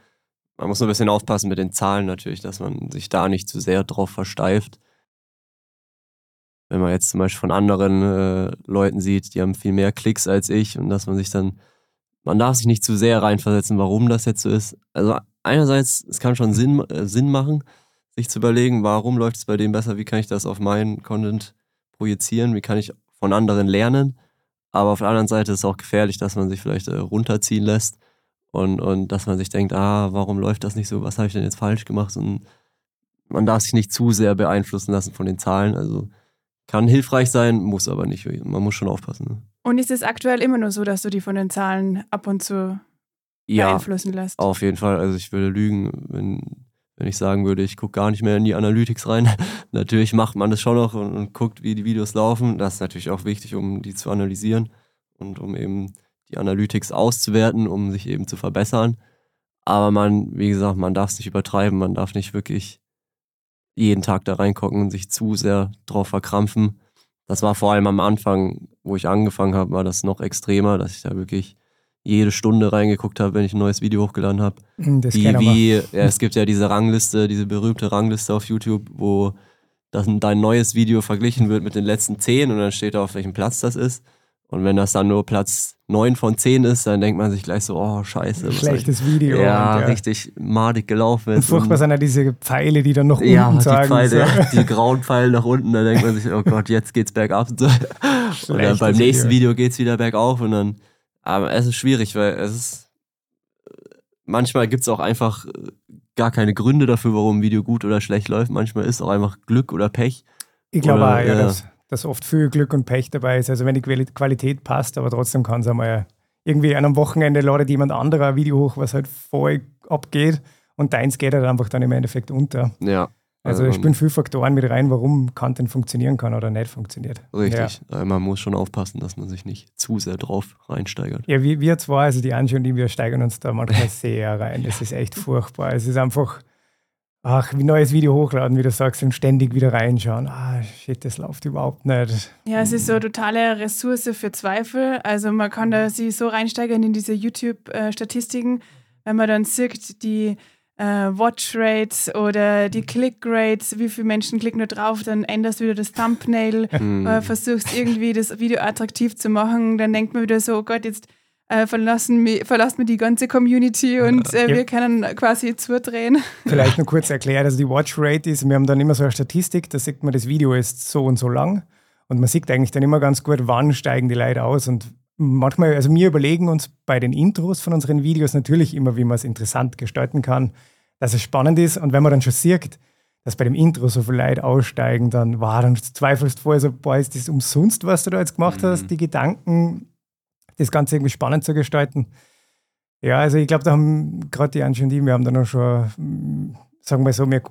[SPEAKER 1] Man muss nur ein bisschen aufpassen mit den Zahlen natürlich, dass man sich da nicht zu sehr drauf versteift. Wenn man jetzt zum Beispiel von anderen äh, Leuten sieht, die haben viel mehr Klicks als ich und dass man sich dann, man darf sich nicht zu sehr reinversetzen, warum das jetzt so ist. Also einerseits, es kann schon Sinn, äh, Sinn machen, sich zu überlegen, warum läuft es bei dem besser, wie kann ich das auf meinen Content projizieren, wie kann ich von anderen lernen. Aber auf der anderen Seite ist es auch gefährlich, dass man sich vielleicht äh, runterziehen lässt und, und dass man sich denkt, ah, warum läuft das nicht so, was habe ich denn jetzt falsch gemacht? Und man darf sich nicht zu sehr beeinflussen lassen von den Zahlen. Also kann hilfreich sein, muss aber nicht. Man muss schon aufpassen. Ne?
[SPEAKER 3] Und ist es aktuell immer nur so, dass du die von den Zahlen ab und zu
[SPEAKER 1] ja,
[SPEAKER 3] beeinflussen lässt?
[SPEAKER 1] Auf jeden Fall. Also ich würde lügen, wenn wenn ich sagen würde, ich gucke gar nicht mehr in die Analytics rein. *laughs* natürlich macht man das schon noch und, und, guckt, wie die Videos laufen. Das ist natürlich auch wichtig, um die zu analysieren und um eben die Analytics auszuwerten, um sich eben zu verbessern. Aber man, wie gesagt, man darf es nicht übertreiben. Man darf nicht wirklich jeden Tag da reingucken und sich zu sehr drauf verkrampfen. Das war vor allem am Anfang, wo ich angefangen habe, war das noch extremer, dass ich da wirklich jede Stunde reingeguckt habe, wenn ich ein neues Video hochgeladen habe.
[SPEAKER 2] Hm, das
[SPEAKER 1] wie, wie, ja, es gibt ja diese Rangliste, diese berühmte Rangliste auf YouTube, wo das, dein neues Video verglichen wird mit den letzten zehn und dann steht da, auf welchem Platz das ist. Und wenn das dann nur Platz 9 von 10 ist, dann denkt man sich gleich so, oh scheiße.
[SPEAKER 2] Schlechtes Video.
[SPEAKER 1] Ja, ja, richtig madig gelaufen.
[SPEAKER 2] Und furchtbar sind ja diese Pfeile, die dann noch
[SPEAKER 1] ja,
[SPEAKER 2] unten sagen.
[SPEAKER 1] Die, Pfeile, so. die grauen Pfeile nach unten, da denkt man sich, oh Gott, jetzt geht's bergab. *laughs* Und, dann beim nächsten Video, Video geht's wieder bergauf und dann aber es ist schwierig, weil es ist. Manchmal gibt es auch einfach äh, gar keine Gründe dafür, warum ein Video gut oder schlecht läuft. Manchmal ist es auch einfach Glück oder Pech.
[SPEAKER 2] Ich glaube auch, ja, dass, dass oft viel Glück und Pech dabei ist. Also wenn die Qualität passt, aber trotzdem kann es einmal irgendwie an einem Wochenende ladet jemand anderer ein Video hoch, was halt voll abgeht und deins geht halt einfach dann im Endeffekt unter.
[SPEAKER 1] Ja.
[SPEAKER 2] Also es spielen viele Faktoren mit rein, warum Content funktionieren kann oder nicht funktioniert.
[SPEAKER 1] Richtig. Ja. Man muss schon aufpassen, dass man sich nicht zu sehr drauf reinsteigert.
[SPEAKER 2] Ja, wir, wir zwei, also die Angie und die, wir steigern uns da manchmal *laughs* sehr rein. Das ist echt furchtbar. Es ist einfach, ach, wie neues Video hochladen, wie du sagst, und ständig wieder reinschauen. Ah, shit, das läuft überhaupt nicht.
[SPEAKER 3] Ja, es ist so eine totale Ressource für Zweifel. Also man kann da sich so reinsteigern in diese YouTube-Statistiken, wenn man dann sieht, die äh, Watch-Rates oder die Click-Rates, wie viele Menschen klicken da drauf, dann änderst du wieder das Thumbnail, *laughs* mhm. äh, versuchst irgendwie das Video attraktiv zu machen, dann denkt man wieder so, oh Gott, jetzt äh, verlassen mich, verlassen mir die ganze Community und äh, ja. wir können quasi zudrehen. *laughs*
[SPEAKER 2] Vielleicht nur kurz erklären, also die Watch-Rate ist, wir haben dann immer so eine Statistik, da sieht man, das Video ist so und so lang und man sieht eigentlich dann immer ganz gut, wann steigen die Leute aus und manchmal, also wir überlegen uns bei den Intros von unseren Videos natürlich immer, wie man es interessant gestalten kann, dass es spannend ist. Und wenn man dann schon sieht, dass bei dem Intro so viele Leute aussteigen, dann war dann zweifelst vorher so, boah, ist das umsonst, was du da jetzt gemacht mhm. hast, die Gedanken, das Ganze irgendwie spannend zu gestalten. Ja, also ich glaube, da haben gerade die Angie und ich, wir haben da noch schon, sagen wir so, wir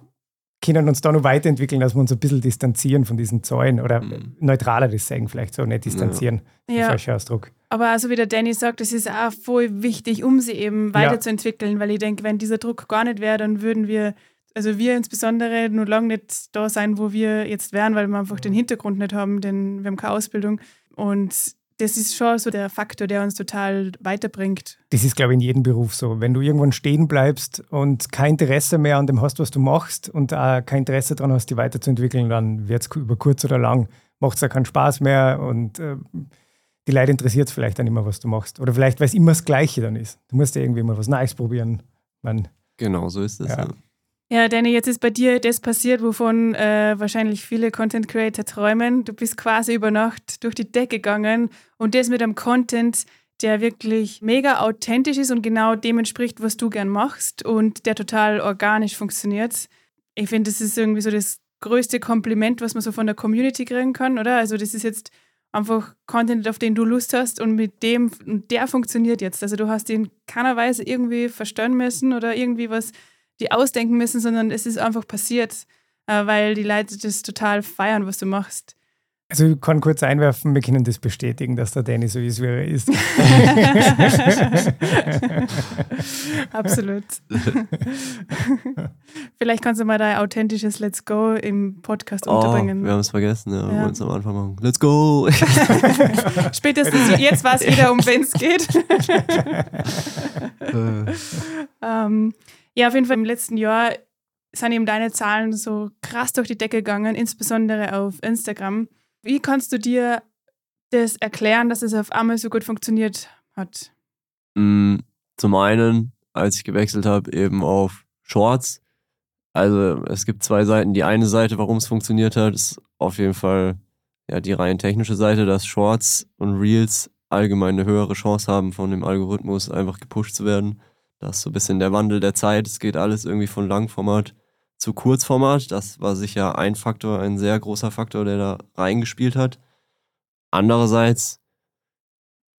[SPEAKER 2] können uns da noch weiterentwickeln, dass wir uns ein bisschen distanzieren von diesen Zahlen oder mhm. neutraler das sagen, vielleicht so, nicht distanzieren. Ja. ja. Falscher Ausdruck.
[SPEAKER 3] Aber also wie der Danny sagt, es ist auch voll wichtig, um sie eben weiterzuentwickeln, ja. weil ich denke, wenn dieser Druck gar nicht wäre, dann würden wir, also wir insbesondere, nur lange nicht da sein, wo wir jetzt wären, weil wir einfach den Hintergrund nicht haben, denn wir haben keine Ausbildung. Und das ist schon so der Faktor, der uns total weiterbringt.
[SPEAKER 2] Das ist, glaube ich, in jedem Beruf so. Wenn du irgendwann stehen bleibst und kein Interesse mehr an dem hast, was du machst und auch kein Interesse daran hast, dich weiterzuentwickeln, dann wird es über kurz oder lang, macht es auch keinen Spaß mehr und äh, die Leute interessiert es vielleicht dann immer, was du machst. Oder vielleicht, weil es immer das Gleiche dann ist. Du musst ja irgendwie immer was Neues probieren. Man,
[SPEAKER 1] genau, so ist es. Ja.
[SPEAKER 3] ja. Ja, Danny, jetzt ist bei dir das passiert, wovon äh, wahrscheinlich viele Content Creator träumen. Du bist quasi über Nacht durch die Decke gegangen und das mit einem Content, der wirklich mega authentisch ist und genau dem entspricht, was du gern machst und der total organisch funktioniert. Ich finde, das ist irgendwie so das größte Kompliment, was man so von der Community kriegen kann, oder? Also das ist jetzt einfach Content, auf den du Lust hast und mit dem, der funktioniert jetzt. Also du hast ihn keiner Weise irgendwie verstören müssen oder irgendwie was die ausdenken müssen, sondern es ist einfach passiert, äh, weil die Leute das total feiern, was du machst.
[SPEAKER 2] Also ich kann kurz einwerfen, wir können das bestätigen, dass der Danny so ist, wie er ist. *laughs*
[SPEAKER 3] Absolut. *laughs* Vielleicht kannst du mal dein authentisches Let's Go im Podcast
[SPEAKER 1] Oh,
[SPEAKER 3] unterbringen.
[SPEAKER 1] wir haben es vergessen, ja. Wir
[SPEAKER 3] Ja.
[SPEAKER 1] wollten es am Anfang machen. Let's go! *laughs*
[SPEAKER 3] Spätestens jetzt weiß jeder, um wen es geht.
[SPEAKER 1] Äh,
[SPEAKER 3] Ähm, ja, auf jeden Fall im letzten Jahr sind eben deine Zahlen so krass durch die Decke gegangen, insbesondere auf Instagram. Wie kannst du dir das erklären, dass es auf einmal so gut funktioniert hat?
[SPEAKER 1] Mm, Zum einen, als ich gewechselt habe, eben auf Shorts. Also es gibt zwei Seiten. Die eine Seite, warum es funktioniert hat, ist auf jeden Fall ja, die rein technische Seite, dass Shorts und Reels allgemein eine höhere Chance haben, von dem Algorithmus einfach gepusht zu werden. Das ist so ein bisschen der Wandel der Zeit. Es geht alles irgendwie von Langformat zu Kurzformat. Das war sicher ein Faktor, ein sehr großer Faktor, der da reingespielt hat. Andererseits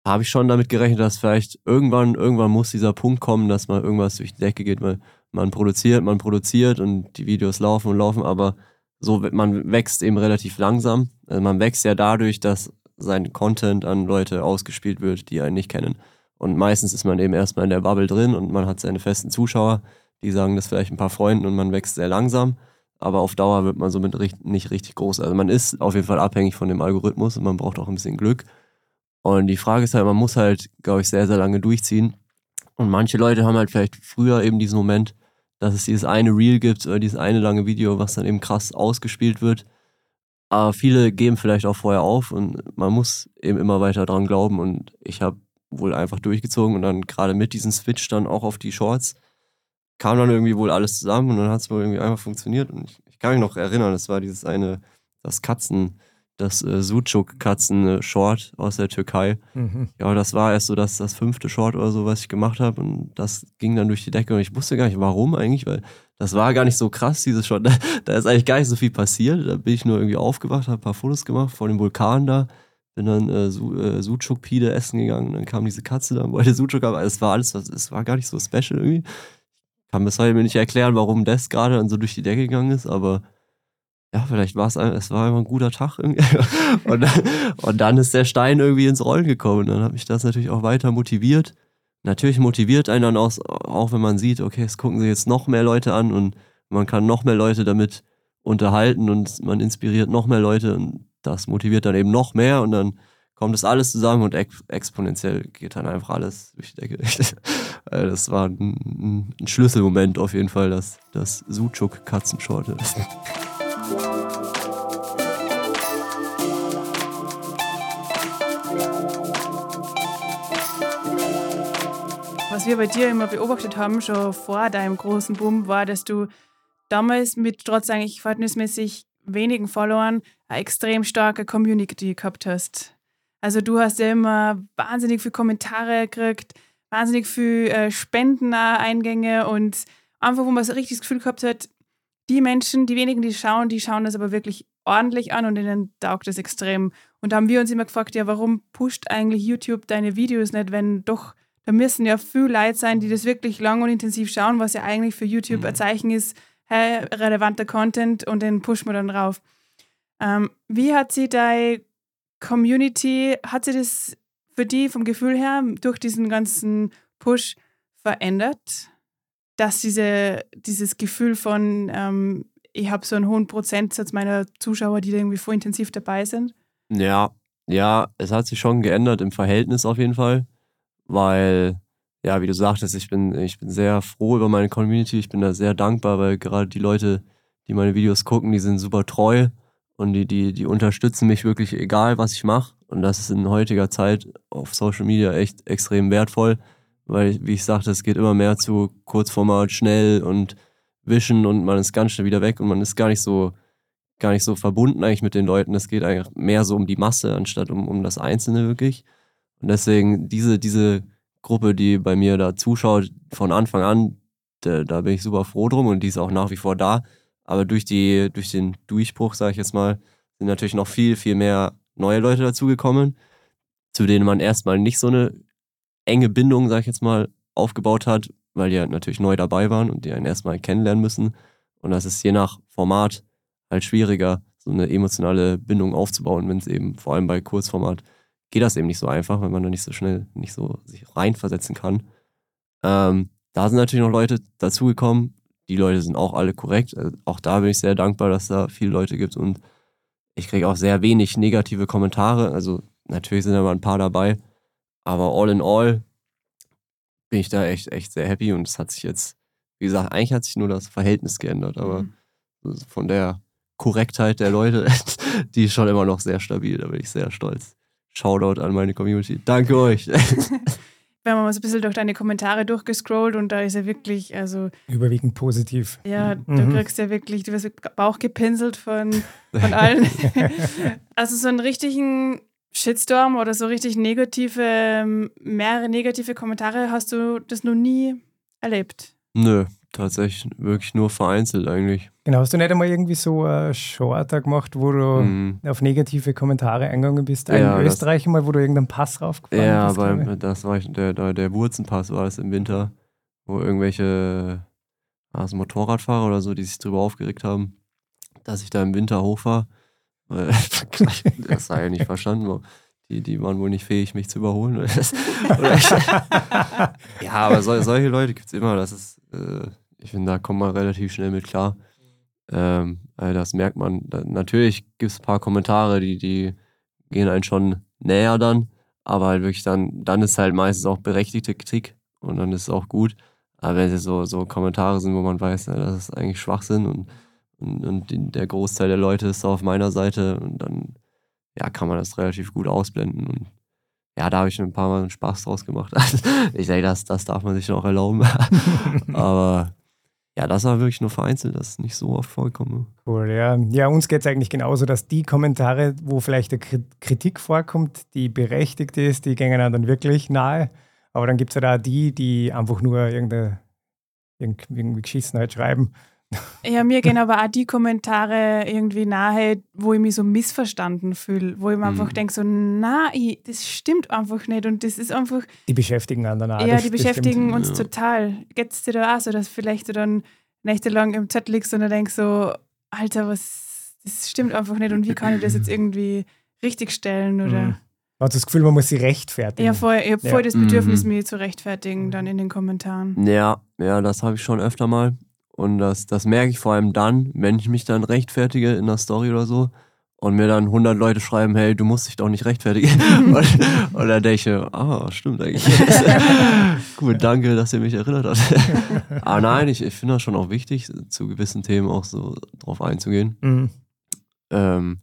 [SPEAKER 1] habe ich schon damit gerechnet, dass vielleicht irgendwann, irgendwann muss dieser Punkt kommen, dass mal irgendwas durch die Decke geht, weil man produziert, man produziert und die Videos laufen und laufen, aber so, man wächst eben relativ langsam. Also man wächst ja dadurch, dass sein Content an Leute ausgespielt wird, die einen nicht kennen. Und meistens ist man eben erstmal in der Bubble drin und man hat seine festen Zuschauer, die sagen das vielleicht ein paar Freunden und man wächst sehr langsam. Aber auf Dauer wird man somit nicht richtig groß. Also man ist auf jeden Fall abhängig von dem Algorithmus und man braucht auch ein bisschen Glück. Und die Frage ist halt, man muss halt, glaube ich, sehr, sehr lange durchziehen. Und manche Leute haben halt vielleicht früher eben diesen Moment, dass es dieses eine Reel gibt oder dieses eine lange Video, was dann eben krass ausgespielt wird. Aber viele geben vielleicht auch vorher auf und man muss eben immer weiter dran glauben. Und ich habe wohl einfach durchgezogen und dann gerade mit diesem Switch dann auch auf die Shorts kam dann irgendwie wohl alles zusammen und dann hat es wohl irgendwie einfach funktioniert. Und ich, ich kann mich noch erinnern, es war dieses eine, das Katzen, das äh, Sucuk-Katzen-Short aus der Türkei.
[SPEAKER 2] Mhm.
[SPEAKER 1] Ja, das war erst so das, das fünfte Short oder so, was ich gemacht habe. Und das ging dann durch die Decke. Und ich wusste gar nicht, warum eigentlich, weil das war gar nicht so krass, dieses Short. Da, *laughs* da ist eigentlich gar nicht so viel passiert. Da bin ich nur irgendwie aufgewacht, habe ein paar Fotos gemacht vor dem Vulkan da. Bin dann äh, Su äh, Sucuk-Pide essen gegangen. Dann kam diese Katze da und wollte Sucuk haben. Also Es war alles, es war gar nicht so special irgendwie. Kann bis heute mir nicht erklären, warum das gerade dann so durch die Decke gegangen ist, aber ja, vielleicht war es es war einfach ein guter Tag irgendwie. *laughs* Und dann, und dann ist der Stein irgendwie ins Rollen gekommen. Dann hat mich das natürlich auch weiter motiviert. Natürlich motiviert einen dann auch, auch wenn man sieht, okay, es gucken sich jetzt noch mehr Leute an und man kann noch mehr Leute damit unterhalten und man inspiriert noch mehr Leute und das motiviert dann eben noch mehr und dann kommt das alles zusammen und ex exponentiell geht dann einfach alles durch die Decke. *laughs* Äh, das war ein, ein Schlüsselmoment auf jeden Fall, das, das Sucuk-Katzenshort.
[SPEAKER 3] Was wir bei dir immer beobachtet haben, schon vor deinem großen Boom, war, dass du damals mit trotz eigentlich verhältnismäßig wenigen Followern eine extrem starke Community gehabt hast. Also du hast ja immer wahnsinnig viele Kommentare gekriegt, wahnsinnig viel äh, Spendeneingänge und einfach, wo man so richtig das Gefühl gehabt hat, die Menschen, die wenigen, die schauen, die schauen das aber wirklich ordentlich an und denen taugt das extrem. Und da haben wir uns immer gefragt, ja, warum pusht eigentlich YouTube deine Videos nicht, wenn doch, da müssen ja viel Leute sein, die das wirklich lang und intensiv schauen, was ja eigentlich für YouTube
[SPEAKER 1] Mhm.
[SPEAKER 3] ein Zeichen ist, hey, relevanter Content und den pushen wir dann drauf. Ähm, wie hat sie deine Community, hat sie das für die vom Gefühl her durch diesen ganzen Push verändert? Dass diese, dieses Gefühl von, ähm, ich habe so einen hohen Prozentsatz meiner Zuschauer, die da irgendwie voll intensiv dabei sind?
[SPEAKER 1] Ja, ja, es hat sich schon geändert im Verhältnis auf jeden Fall, weil, ja, wie du sagtest, ich bin, ich bin sehr froh über meine Community, ich bin da sehr dankbar, weil gerade die Leute, die meine Videos gucken, die sind super treu und die, die, die unterstützen mich wirklich egal, was ich mache. Und das ist in heutiger Zeit auf Social Media echt extrem wertvoll, weil, wie ich sagte, es geht immer mehr zu Kurzformat, schnell und wischen und man ist ganz schnell wieder weg und man ist gar nicht so, gar nicht so verbunden eigentlich mit den Leuten. Es geht eigentlich mehr so um die Masse, anstatt um, um das Einzelne wirklich. Und deswegen diese, diese Gruppe, die bei mir da zuschaut, von Anfang an, da, da bin ich super froh drum und die ist auch nach wie vor da. Aber durch, die, durch den Durchbruch, sage ich jetzt mal, sind natürlich noch viel, viel mehr neue Leute dazugekommen, zu denen man erstmal nicht so eine enge Bindung, sage ich jetzt mal, aufgebaut hat, weil die halt natürlich neu dabei waren und die einen erstmal kennenlernen müssen. Und das ist je nach Format halt schwieriger, so eine emotionale Bindung aufzubauen, wenn es eben vor allem bei Kurzformat geht das eben nicht so einfach, wenn man da nicht so schnell, nicht so sich reinversetzen kann. Ähm, da sind natürlich noch Leute dazugekommen. Die Leute sind auch alle korrekt. Also auch da bin ich sehr dankbar, dass da viele Leute gibt und ich kriege auch sehr wenig negative Kommentare. Also natürlich sind da mal ein paar dabei, aber all in all bin ich da echt, echt sehr happy und es hat sich jetzt, wie gesagt, eigentlich hat sich nur das Verhältnis geändert, aber mhm. von der Korrektheit der Leute, *laughs* die ist schon immer noch sehr stabil, da bin ich sehr stolz. Shoutout an meine Community. Danke euch. *laughs*
[SPEAKER 3] Wir haben mal so ein bisschen durch deine Kommentare durchgescrollt und da ist ja wirklich, also.
[SPEAKER 2] Überwiegend positiv.
[SPEAKER 3] Ja, mhm. du kriegst ja wirklich, du wirst Bauch gepinselt von, von allen. *laughs* also so einen richtigen Shitstorm oder so richtig negative, mehrere negative Kommentare hast du das noch nie erlebt?
[SPEAKER 1] Nö, tatsächlich wirklich nur vereinzelt eigentlich.
[SPEAKER 2] Genau, hast du nicht einmal irgendwie so ein Shorter gemacht, wo du mhm. auf negative Kommentare eingegangen bist? Ja, in Österreich mal, wo du irgendeinen Pass raufgefahren
[SPEAKER 1] ja, bist? Ja, weil das war ich, der, der, der Wurzenpass war es im Winter, wo irgendwelche also Motorradfahrer oder so, die sich darüber aufgeregt haben, dass ich da im Winter hoch war. *laughs* das sei ja nicht verstanden. Die, die waren wohl nicht fähig, mich zu überholen. *laughs* *laughs* ja, aber so, solche Leute gibt es immer. Das ist, äh, ich finde, da kommt man relativ schnell mit klar. Ähm, das merkt man. Natürlich gibt es ein paar Kommentare, die, die gehen einen schon näher dann, aber halt wirklich dann, dann ist halt meistens auch berechtigte Kritik und dann ist es auch gut. Aber wenn es so, so Kommentare sind, wo man weiß, ja, das ist eigentlich Schwachsinn und, und, und der Großteil der Leute ist auf meiner Seite und dann ja, kann man das relativ gut ausblenden. Und ja, da habe ich ein paar Mal Spaß draus gemacht. *laughs* ich denke, das, das darf man sich noch erlauben. *laughs* Aber ja, das war wirklich nur vereinzelt, das ist nicht so oft vorgekommen.
[SPEAKER 2] Cool, ja. Ja, uns geht es eigentlich genauso, dass die Kommentare, wo vielleicht eine Kritik vorkommt, die berechtigt ist, die gehen dann wirklich nahe. Aber dann gibt es ja da die, die einfach nur irgendeine, irgendwie Geschissenheit schreiben.
[SPEAKER 3] Ja, mir gehen aber auch die Kommentare irgendwie nahe, wo ich mich so missverstanden fühle, wo ich mir mhm. einfach denke, so, nein, das stimmt einfach nicht und das ist einfach.
[SPEAKER 2] Die beschäftigen anderen
[SPEAKER 3] auch. Ja, die beschäftigen uns ja. total. Geht es dir da auch so, dass vielleicht du dann nächtelang im Chat liegst und dann denkst so, Alter, was, das stimmt einfach nicht und wie kann ich das jetzt irgendwie richtigstellen oder. Mhm.
[SPEAKER 2] Man hat das Gefühl, man muss sie rechtfertigen.
[SPEAKER 3] Ja, voll, ich habe voll ja. das Bedürfnis, mhm. mich zu rechtfertigen, dann in den Kommentaren.
[SPEAKER 1] Ja, ja, das habe ich schon öfter mal. Und das, das merke ich vor allem dann, wenn ich mich dann rechtfertige in der Story oder so und mir dann 100 Leute schreiben, hey, du musst dich doch nicht rechtfertigen. *laughs* und, und dann denke ich, ah, stimmt eigentlich. *laughs* Gut, danke, dass ihr mich erinnert habt. *laughs* Aber nein, ich, ich finde das schon auch wichtig, zu gewissen Themen auch so drauf einzugehen. Mhm. Ähm,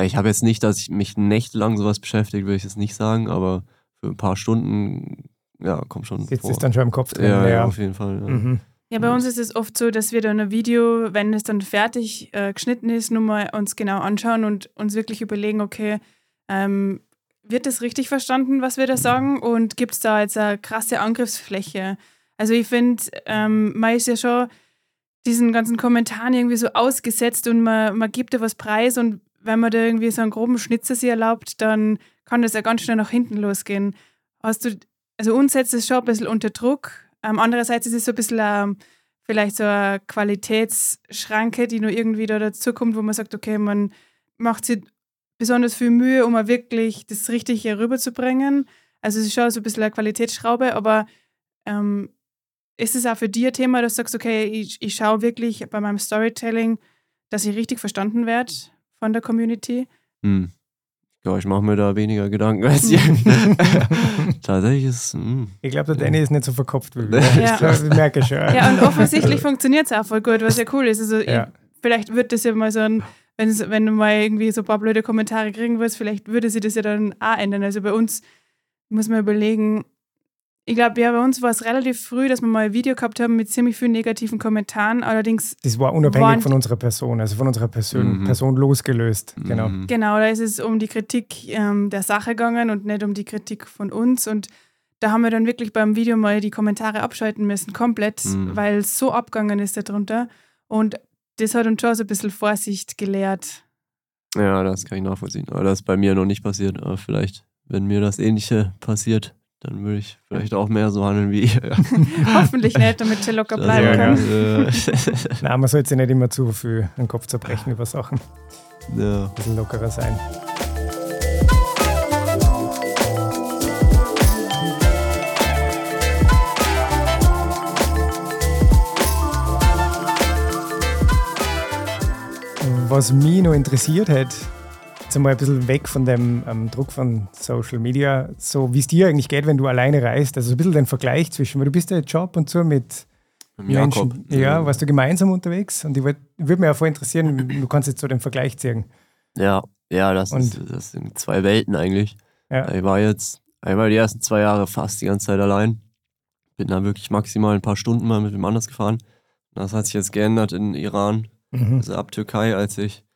[SPEAKER 1] ich habe jetzt nicht, dass ich mich nächtelang sowas beschäftigt, will ich jetzt nicht sagen, aber für ein paar Stunden, ja, kommt schon
[SPEAKER 2] Sitzt es dann schon im Kopf
[SPEAKER 1] drin? Ja, ja, auf jeden Fall. Ja. Mhm.
[SPEAKER 3] Ja, bei uns ist es oft so, dass wir dann ein Video, wenn es dann fertig äh, geschnitten ist, nur mal uns genau anschauen und uns wirklich überlegen, okay, ähm, wird das richtig verstanden, was wir da sagen? Und gibt es da jetzt eine krasse Angriffsfläche? Also ich finde, ähm, man ist ja schon diesen ganzen Kommentaren irgendwie so ausgesetzt und man, man gibt da was preis und wenn man da irgendwie so einen groben Schnitzer sich erlaubt, dann kann das ja ganz schnell nach hinten losgehen. Hast du, also uns setzt es schon ein bisschen unter Druck, ähm, andererseits ist es so ein bisschen ähm, vielleicht so eine Qualitätsschranke, die nur irgendwie da dazukommt, wo man sagt, okay, man macht sich besonders viel Mühe, um wirklich das Richtige rüberzubringen. Also es ist schon so ein bisschen eine Qualitätsschraube, aber ähm, ist es auch für dich ein Thema, dass du sagst, okay, ich, ich schaue wirklich bei meinem Storytelling, dass ich richtig verstanden werde von der Community?
[SPEAKER 1] Hm. Ja, ich mache mir da weniger Gedanken als ihr. *laughs* Tatsächlich ist. Mh. Hm.
[SPEAKER 2] Ich glaube, der Danny ist nicht so verkopft wie wir. *laughs* Ja. Ich, glaub, ich merke schon.
[SPEAKER 3] Ja, und offensichtlich funktioniert es auch voll gut, was ja cool ist. Also, ja. ich, vielleicht wird das ja mal so ein, wenn du mal irgendwie so ein paar blöde Kommentare kriegen wirst, vielleicht würde sie das ja dann auch ändern. Also bei uns muss man überlegen, ich glaube, ja, bei uns war es relativ früh, dass wir mal ein Video gehabt haben mit ziemlich vielen negativen Kommentaren. Allerdings.
[SPEAKER 2] Das war unabhängig von unserer Person, also von unserer Person, mhm. Person losgelöst. Mhm. Genau.
[SPEAKER 3] Genau, da ist es um die Kritik ähm, der Sache gegangen und nicht um die Kritik von uns. Und da haben wir dann wirklich beim Video mal die Kommentare abschalten müssen, komplett, mhm. weil es so abgegangen ist darunter. Und das hat uns schon so ein bisschen Vorsicht gelehrt.
[SPEAKER 1] Ja, das kann ich nachvollziehen. Aber das ist bei mir noch nicht passiert. Aber vielleicht, wenn mir das Ähnliche passiert, dann würde ich vielleicht auch mehr so handeln wie ihr. *laughs*
[SPEAKER 3] Hoffentlich nicht, damit ich locker bleiben kann. *laughs* *laughs*
[SPEAKER 2] Nein, man sollte sich nicht immer zu viel den Kopf zerbrechen über Sachen. Ja. Ein bisschen lockerer sein. Was mich noch interessiert hat, jetzt einmal ein bisschen weg von dem ähm, Druck von Social Media, so wie es dir eigentlich geht, wenn du alleine reist. Also ein bisschen den Vergleich zwischen, weil du bist ja Job und so mit Jakob. Menschen. Ja, warst du gemeinsam unterwegs? Und ich würde würd mich auch voll interessieren, du kannst jetzt so den Vergleich ziehen.
[SPEAKER 1] Ja, ja, das, ist, das sind zwei Welten eigentlich. Ja. Ich war jetzt einmal die ersten zwei Jahre fast die ganze Zeit allein. Bin da wirklich maximal ein paar Stunden mal mit dem anders gefahren. Das hat sich jetzt geändert in Iran, mhm. also ab Türkei, als ich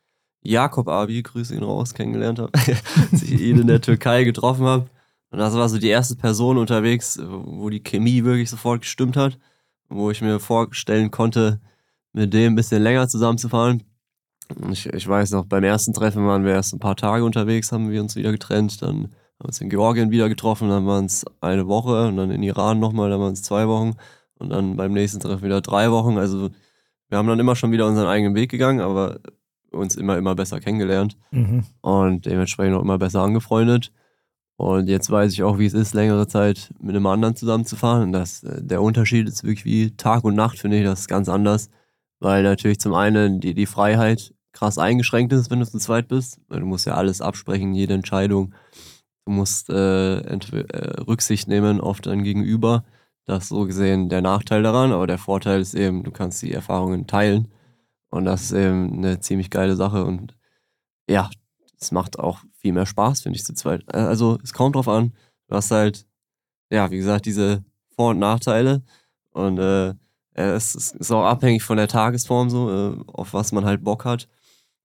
[SPEAKER 1] Jakob Abi, Grüße ihn raus, kennengelernt habe, als *laughs* ich ihn in der Türkei getroffen habe. Und das war so die erste Person unterwegs, wo die Chemie wirklich sofort gestimmt hat, wo ich mir vorstellen konnte, mit dem ein bisschen länger zusammenzufahren. Ich, ich weiß noch, beim ersten Treffen waren wir erst ein paar Tage unterwegs, haben wir uns wieder getrennt, dann haben wir uns in Georgien wieder getroffen, dann waren es eine Woche und dann in Iran nochmal, dann waren es zwei Wochen und dann beim nächsten Treffen wieder drei Wochen. Also wir haben dann immer schon wieder unseren eigenen Weg gegangen, aber uns immer, immer besser kennengelernt mhm. und dementsprechend auch immer besser angefreundet. Und jetzt weiß ich auch, wie es ist, längere Zeit mit einem anderen zusammenzufahren. Und das, äh, der Unterschied ist wirklich wie Tag und Nacht, finde ich, das ist ganz anders. Weil natürlich zum einen die, die Freiheit krass eingeschränkt ist, wenn du zu zweit bist. Weil du musst ja alles absprechen, jede Entscheidung. Du musst äh, äh, Rücksicht nehmen auf dein Gegenüber. Das ist so gesehen der Nachteil daran, aber der Vorteil ist eben, du kannst die Erfahrungen teilen. Und das ist eben eine ziemlich geile Sache. Und ja, es macht auch viel mehr Spaß, finde ich, zu zweit. Äh, also es kommt drauf an. Du hast halt, ja, wie gesagt, diese Vor- und Nachteile. Und äh, es ist auch abhängig von der Tagesform so, äh, auf was man halt Bock hat.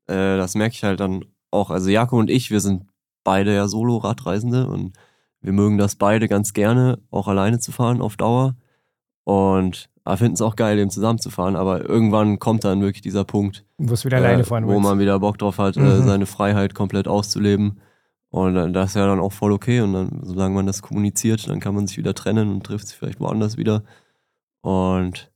[SPEAKER 1] Äh, das merke ich halt dann auch. Also Jakob und ich, wir sind beide ja Solo-Radreisende und wir mögen das beide ganz gerne, auch alleine zu fahren auf Dauer. Und aber finden es auch geil, eben zusammenzufahren. Aber irgendwann kommt dann wirklich dieser Punkt,
[SPEAKER 2] wo äh, alleine fahren
[SPEAKER 1] wo man wieder Bock drauf hat, äh, mhm. äh, seine Freiheit komplett auszuleben. Und äh, das ist ja dann auch voll okay. Und dann, solange man das kommuniziert, dann kann man sich wieder trennen und trifft sich vielleicht woanders wieder. Und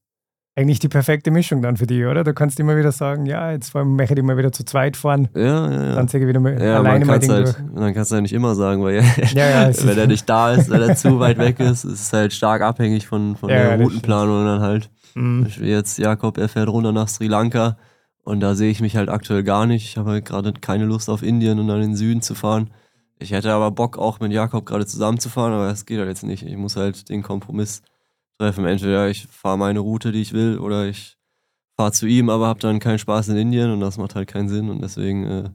[SPEAKER 2] eigentlich die perfekte Mischung dann für dich, oder? Du kannst immer wieder sagen, ja, jetzt möchte ich mal wieder zu zweit fahren.
[SPEAKER 1] Ja, ja, ja.
[SPEAKER 2] Dann zeige ich wieder mal
[SPEAKER 1] ja, alleine mal Ding halt, durch. Dann kannst du ja nicht immer sagen, weil ja, *laughs* ja, wenn er nicht da *laughs* ist, wenn er zu weit weg ist, ist es halt stark abhängig von, von der Routenplanung dann halt. Mhm. Jetzt Jakob, er fährt runter nach Sri Lanka und da sehe ich mich halt aktuell gar nicht. Ich habe halt gerade keine Lust auf Indien und dann in den Süden zu fahren. Ich hätte aber Bock auch mit Jakob gerade zusammenzufahren, aber das geht halt jetzt nicht. Ich muss halt den Kompromiss treffen. Entweder ich fahre meine Route, die ich will, oder ich fahre zu ihm, aber habe dann keinen Spaß in Indien und das macht halt keinen Sinn. Und deswegen äh,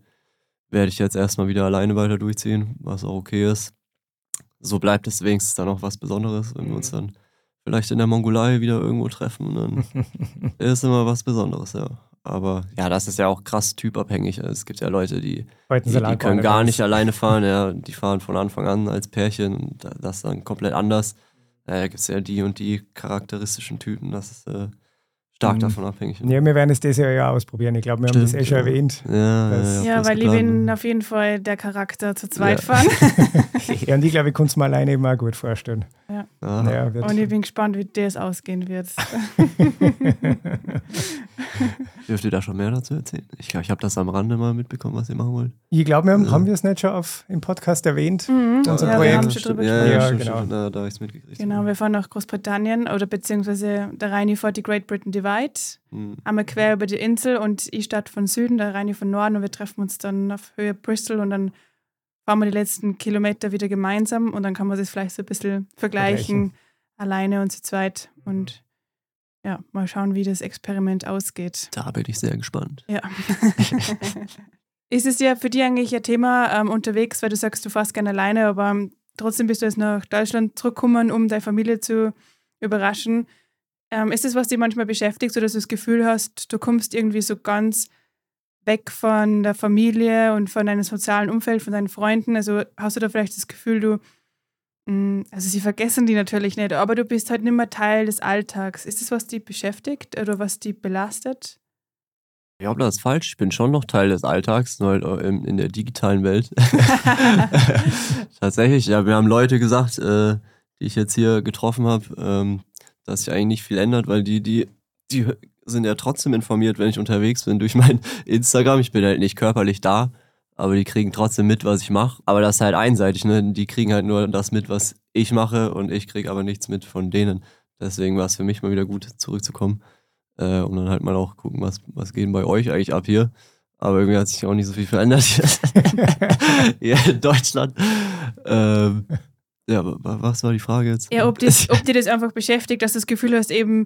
[SPEAKER 1] werde ich jetzt erstmal wieder alleine weiter durchziehen, was auch okay ist. So bleibt es wenigstens dann auch was Besonderes, wenn wir uns dann vielleicht in der Mongolei wieder irgendwo treffen. Dann *laughs* ist immer was Besonderes, ja. Aber ja, das ist ja auch krass typabhängig. Es gibt ja Leute, die, die, die können gar nicht alleine fahren. Ja, die fahren von Anfang an als Pärchen und das ist dann komplett anders. Da gibt es ja die und die charakteristischen Typen. Das ist äh, stark mhm. davon abhängig.
[SPEAKER 2] Ja, wir werden es dieses Jahr ja ausprobieren. Ich glaube, wir Stimmt, haben das eh schon ja. erwähnt.
[SPEAKER 3] Ja, ja, ja weil ich bin auf jeden Fall der Charakter zu zweit ja. fahren. *laughs*
[SPEAKER 2] ja, und ich glaube, ich kann es mir alleine immer gut vorstellen.
[SPEAKER 3] Ja. ja und ich bin gespannt, wie das ausgehen wird. *laughs* *laughs* *laughs*
[SPEAKER 1] Dürft ihr da schon mehr dazu erzählen? Ich glaube, ich habe das am Rande mal mitbekommen, was ihr machen wollt.
[SPEAKER 2] Ich glaube, wir haben, haben wir es nicht schon auf, im Podcast erwähnt?
[SPEAKER 3] Mhm. Unser ja, Projekt. Wir haben schon drüber
[SPEAKER 1] ja, ja, genau. Stimmt, da, da habe ich es mitgekriegt.
[SPEAKER 3] Genau, wir fahren nach Großbritannien oder beziehungsweise der Reini fährt die Great Britain Divide. Mhm. Einmal quer über die Insel und ich starte von Süden, der Reini von Norden und wir treffen uns dann auf Höhe Bristol und dann fahren wir die letzten Kilometer wieder gemeinsam und dann kann man das vielleicht so ein bisschen vergleichen, vergleichen. alleine und zu zweit. Und ja, mal schauen, wie das Experiment ausgeht.
[SPEAKER 1] Da bin ich sehr gespannt.
[SPEAKER 3] Ja. *laughs* Ist es ja für dich eigentlich ein Thema ähm, unterwegs, weil du sagst, du fährst gerne alleine, aber trotzdem bist du jetzt nach Deutschland zurückgekommen, um deine Familie zu überraschen. Ähm, ist es, was dich manchmal beschäftigt, so dass du das Gefühl hast, du kommst irgendwie so ganz weg von der Familie und von deinem sozialen Umfeld, von deinen Freunden? Also hast du da vielleicht das Gefühl, du, also sie vergessen die natürlich nicht, aber du bist halt nicht mehr Teil des Alltags. Ist das, was dich beschäftigt oder was dich belastet?
[SPEAKER 1] Ich glaube, das ist falsch. Ich bin schon noch Teil des Alltags, nur halt in, in der digitalen Welt. *laughs* *laughs* Tatsächlich, ja, wir haben Leute gesagt, äh, die ich jetzt hier getroffen habe, ähm, dass sich eigentlich nicht viel ändert, weil die, die, die sind ja trotzdem informiert, wenn ich unterwegs bin durch mein Instagram. Ich bin halt nicht körperlich da, aber die kriegen trotzdem mit, was ich mache. Aber das ist halt einseitig, ne? Die kriegen halt nur das mit, was ich mache und ich kriege aber nichts mit von denen. Deswegen war es für mich mal wieder gut, zurückzukommen. Äh, und dann halt mal auch gucken, was, was geht bei euch eigentlich ab hier. Aber irgendwie hat sich auch nicht so viel verändert *laughs* hier in Deutschland. Ähm, ja, was war die Frage jetzt?
[SPEAKER 3] Ja, ob, das, ob dir das einfach beschäftigt, dass du das Gefühl hast, eben,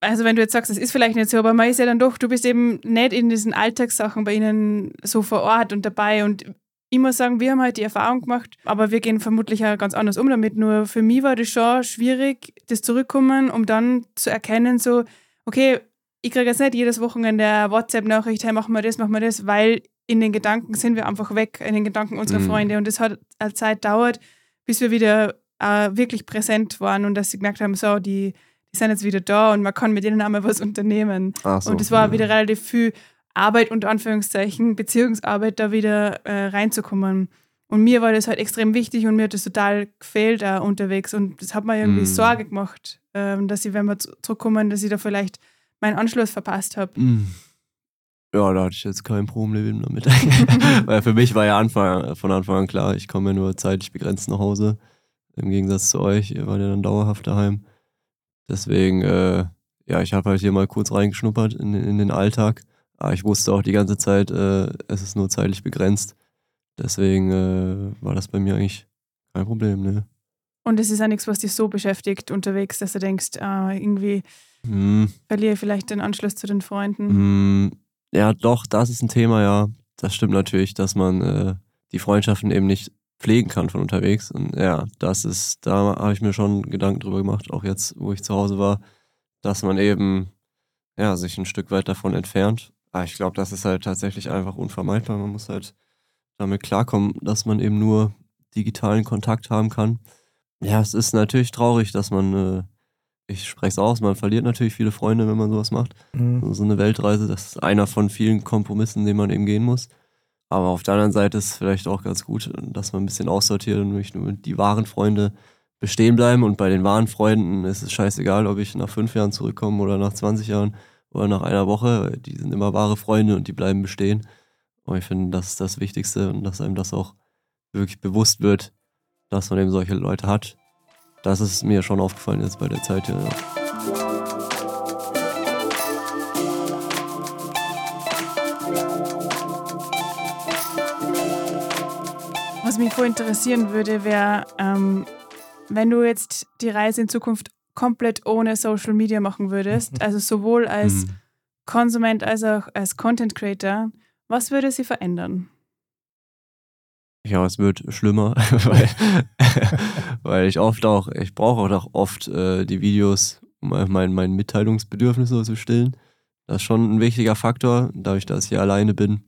[SPEAKER 3] also wenn du jetzt sagst, das ist vielleicht nicht so, aber man ist ja dann doch, du bist eben nicht in diesen Alltagssachen bei ihnen so vor Ort und dabei und ich muss sagen, wir haben halt die Erfahrung gemacht, aber wir gehen vermutlich ja ganz anders um damit. Nur für mich war das schon schwierig, das Zurückkommen, um dann zu erkennen, so, okay, ich kriege jetzt nicht jedes Wochenende eine WhatsApp-Nachricht, hey, machen wir das, machen wir das, weil in den Gedanken sind wir einfach weg, in den Gedanken unserer mhm. Freunde. Und das hat eine Zeit dauert, bis wir wieder äh, wirklich präsent waren und dass sie gemerkt haben, so, die, die sind jetzt wieder da und man kann mit denen einmal was unternehmen. So, und es war ja. wieder relativ viel Arbeit unter Anführungszeichen, Beziehungsarbeit da wieder äh, reinzukommen. Und mir war das halt extrem wichtig und mir hat das total gefehlt auch unterwegs. Und das hat mir irgendwie mm. Sorge gemacht, ähm, dass ich, wenn wir zurückkommen, dass ich da vielleicht meinen Anschluss verpasst habe. Mm.
[SPEAKER 1] Ja, da hatte ich jetzt kein Problem damit. *laughs* Weil für mich war ja Anfang, von Anfang an klar, ich komme ja nur zeitlich begrenzt nach Hause. Im Gegensatz zu euch, ihr wart ja dann dauerhaft daheim. Deswegen, äh, ja, ich habe halt hier mal kurz reingeschnuppert in, in den Alltag. Aber ich wusste auch die ganze Zeit, äh, es ist nur zeitlich begrenzt. Deswegen äh, war das bei mir eigentlich kein Problem, ne?
[SPEAKER 3] Und es ist ja nichts, was dich so beschäftigt unterwegs, dass du denkst, äh, irgendwie hm. verliere ich vielleicht den Anschluss zu den Freunden.
[SPEAKER 1] Hm. Ja, doch, das ist ein Thema, ja. Das stimmt natürlich, dass man äh, die Freundschaften eben nicht pflegen kann von unterwegs. Und ja, das ist, da habe ich mir schon Gedanken drüber gemacht, auch jetzt, wo ich zu Hause war, dass man eben ja, sich ein Stück weit davon entfernt Ah, ich glaube, das ist halt tatsächlich einfach unvermeidbar. Man muss halt damit klarkommen, dass man eben nur digitalen Kontakt haben kann. Ja, es ist natürlich traurig, dass man, äh, ich spreche es aus, man verliert natürlich viele Freunde, wenn man sowas macht. Mhm. So eine Weltreise, das ist einer von vielen Kompromissen, den man eben gehen muss. Aber auf der anderen Seite ist es vielleicht auch ganz gut, dass man ein bisschen aussortiert und nicht nur die wahren Freunde bestehen bleiben. Und bei den wahren Freunden ist es scheißegal, ob ich nach fünf Jahren zurückkomme oder nach 20 Jahren oder nach einer Woche. Die sind immer wahre Freunde und die bleiben bestehen. Und ich finde, das ist das Wichtigste und dass einem das auch wirklich bewusst wird, dass man eben solche Leute hat. Das ist mir schon aufgefallen jetzt bei der Zeit hier.
[SPEAKER 3] Was mich voll interessieren würde, wäre, ähm, wenn du jetzt die Reise in Zukunft komplett ohne Social Media machen würdest, mhm. also sowohl als mhm. Konsument als auch als Content Creator, was würde sie verändern?
[SPEAKER 1] Ja, es wird schlimmer, *laughs* weil, *laughs* weil ich oft auch, ich brauche auch oft äh, die Videos, um mein, mein Mitteilungsbedürfnis so zu stillen. Das ist schon ein wichtiger Faktor, dadurch, dass ich hier alleine bin.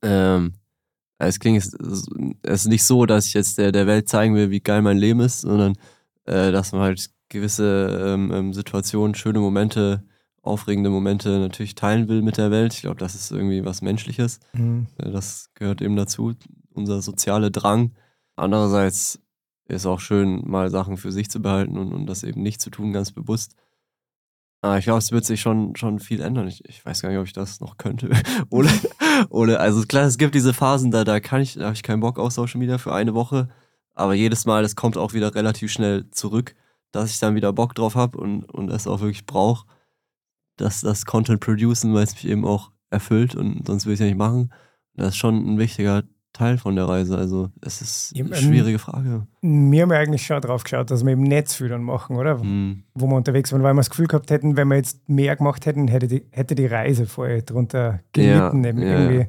[SPEAKER 1] Ähm, es klingt, es ist nicht so, dass ich jetzt der, der Welt zeigen will, wie geil mein Leben ist, sondern äh, dass man halt gewisse ähm, ähm, Situationen, schöne Momente, aufregende Momente natürlich teilen will mit der Welt. Ich glaube, das ist irgendwie was Menschliches. Mhm. Äh, das gehört eben dazu, unser sozialer Drang. Andererseits ist auch schön, mal Sachen für sich zu behalten und, und das eben nicht zu tun, ganz bewusst. Aber ich glaube, es wird sich schon, schon viel ändern. Ich, ich weiß gar nicht, ob ich das noch könnte. *laughs* oder, oder, also klar, es gibt diese Phasen, da, da kann ich, da habe ich keinen Bock auf Social Media für eine Woche. Aber jedes Mal, das kommt auch wieder relativ schnell zurück dass ich dann wieder Bock drauf habe und, und es auch wirklich brauche, dass das Content producen, weil es mich eben auch erfüllt und sonst würde ich es ja nicht machen. Das ist schon ein wichtiger Teil von der Reise. Also es ist eine schwierige Frage.
[SPEAKER 2] Wir haben ja eigentlich schon drauf geschaut, dass wir eben nicht viel dann machen, oder? Mhm. Wo wir unterwegs waren, weil wir das Gefühl gehabt hätten, wenn wir jetzt mehr gemacht hätten, hätte die, hätte die Reise voll drunter gelitten. Ja, eben ja. irgendwie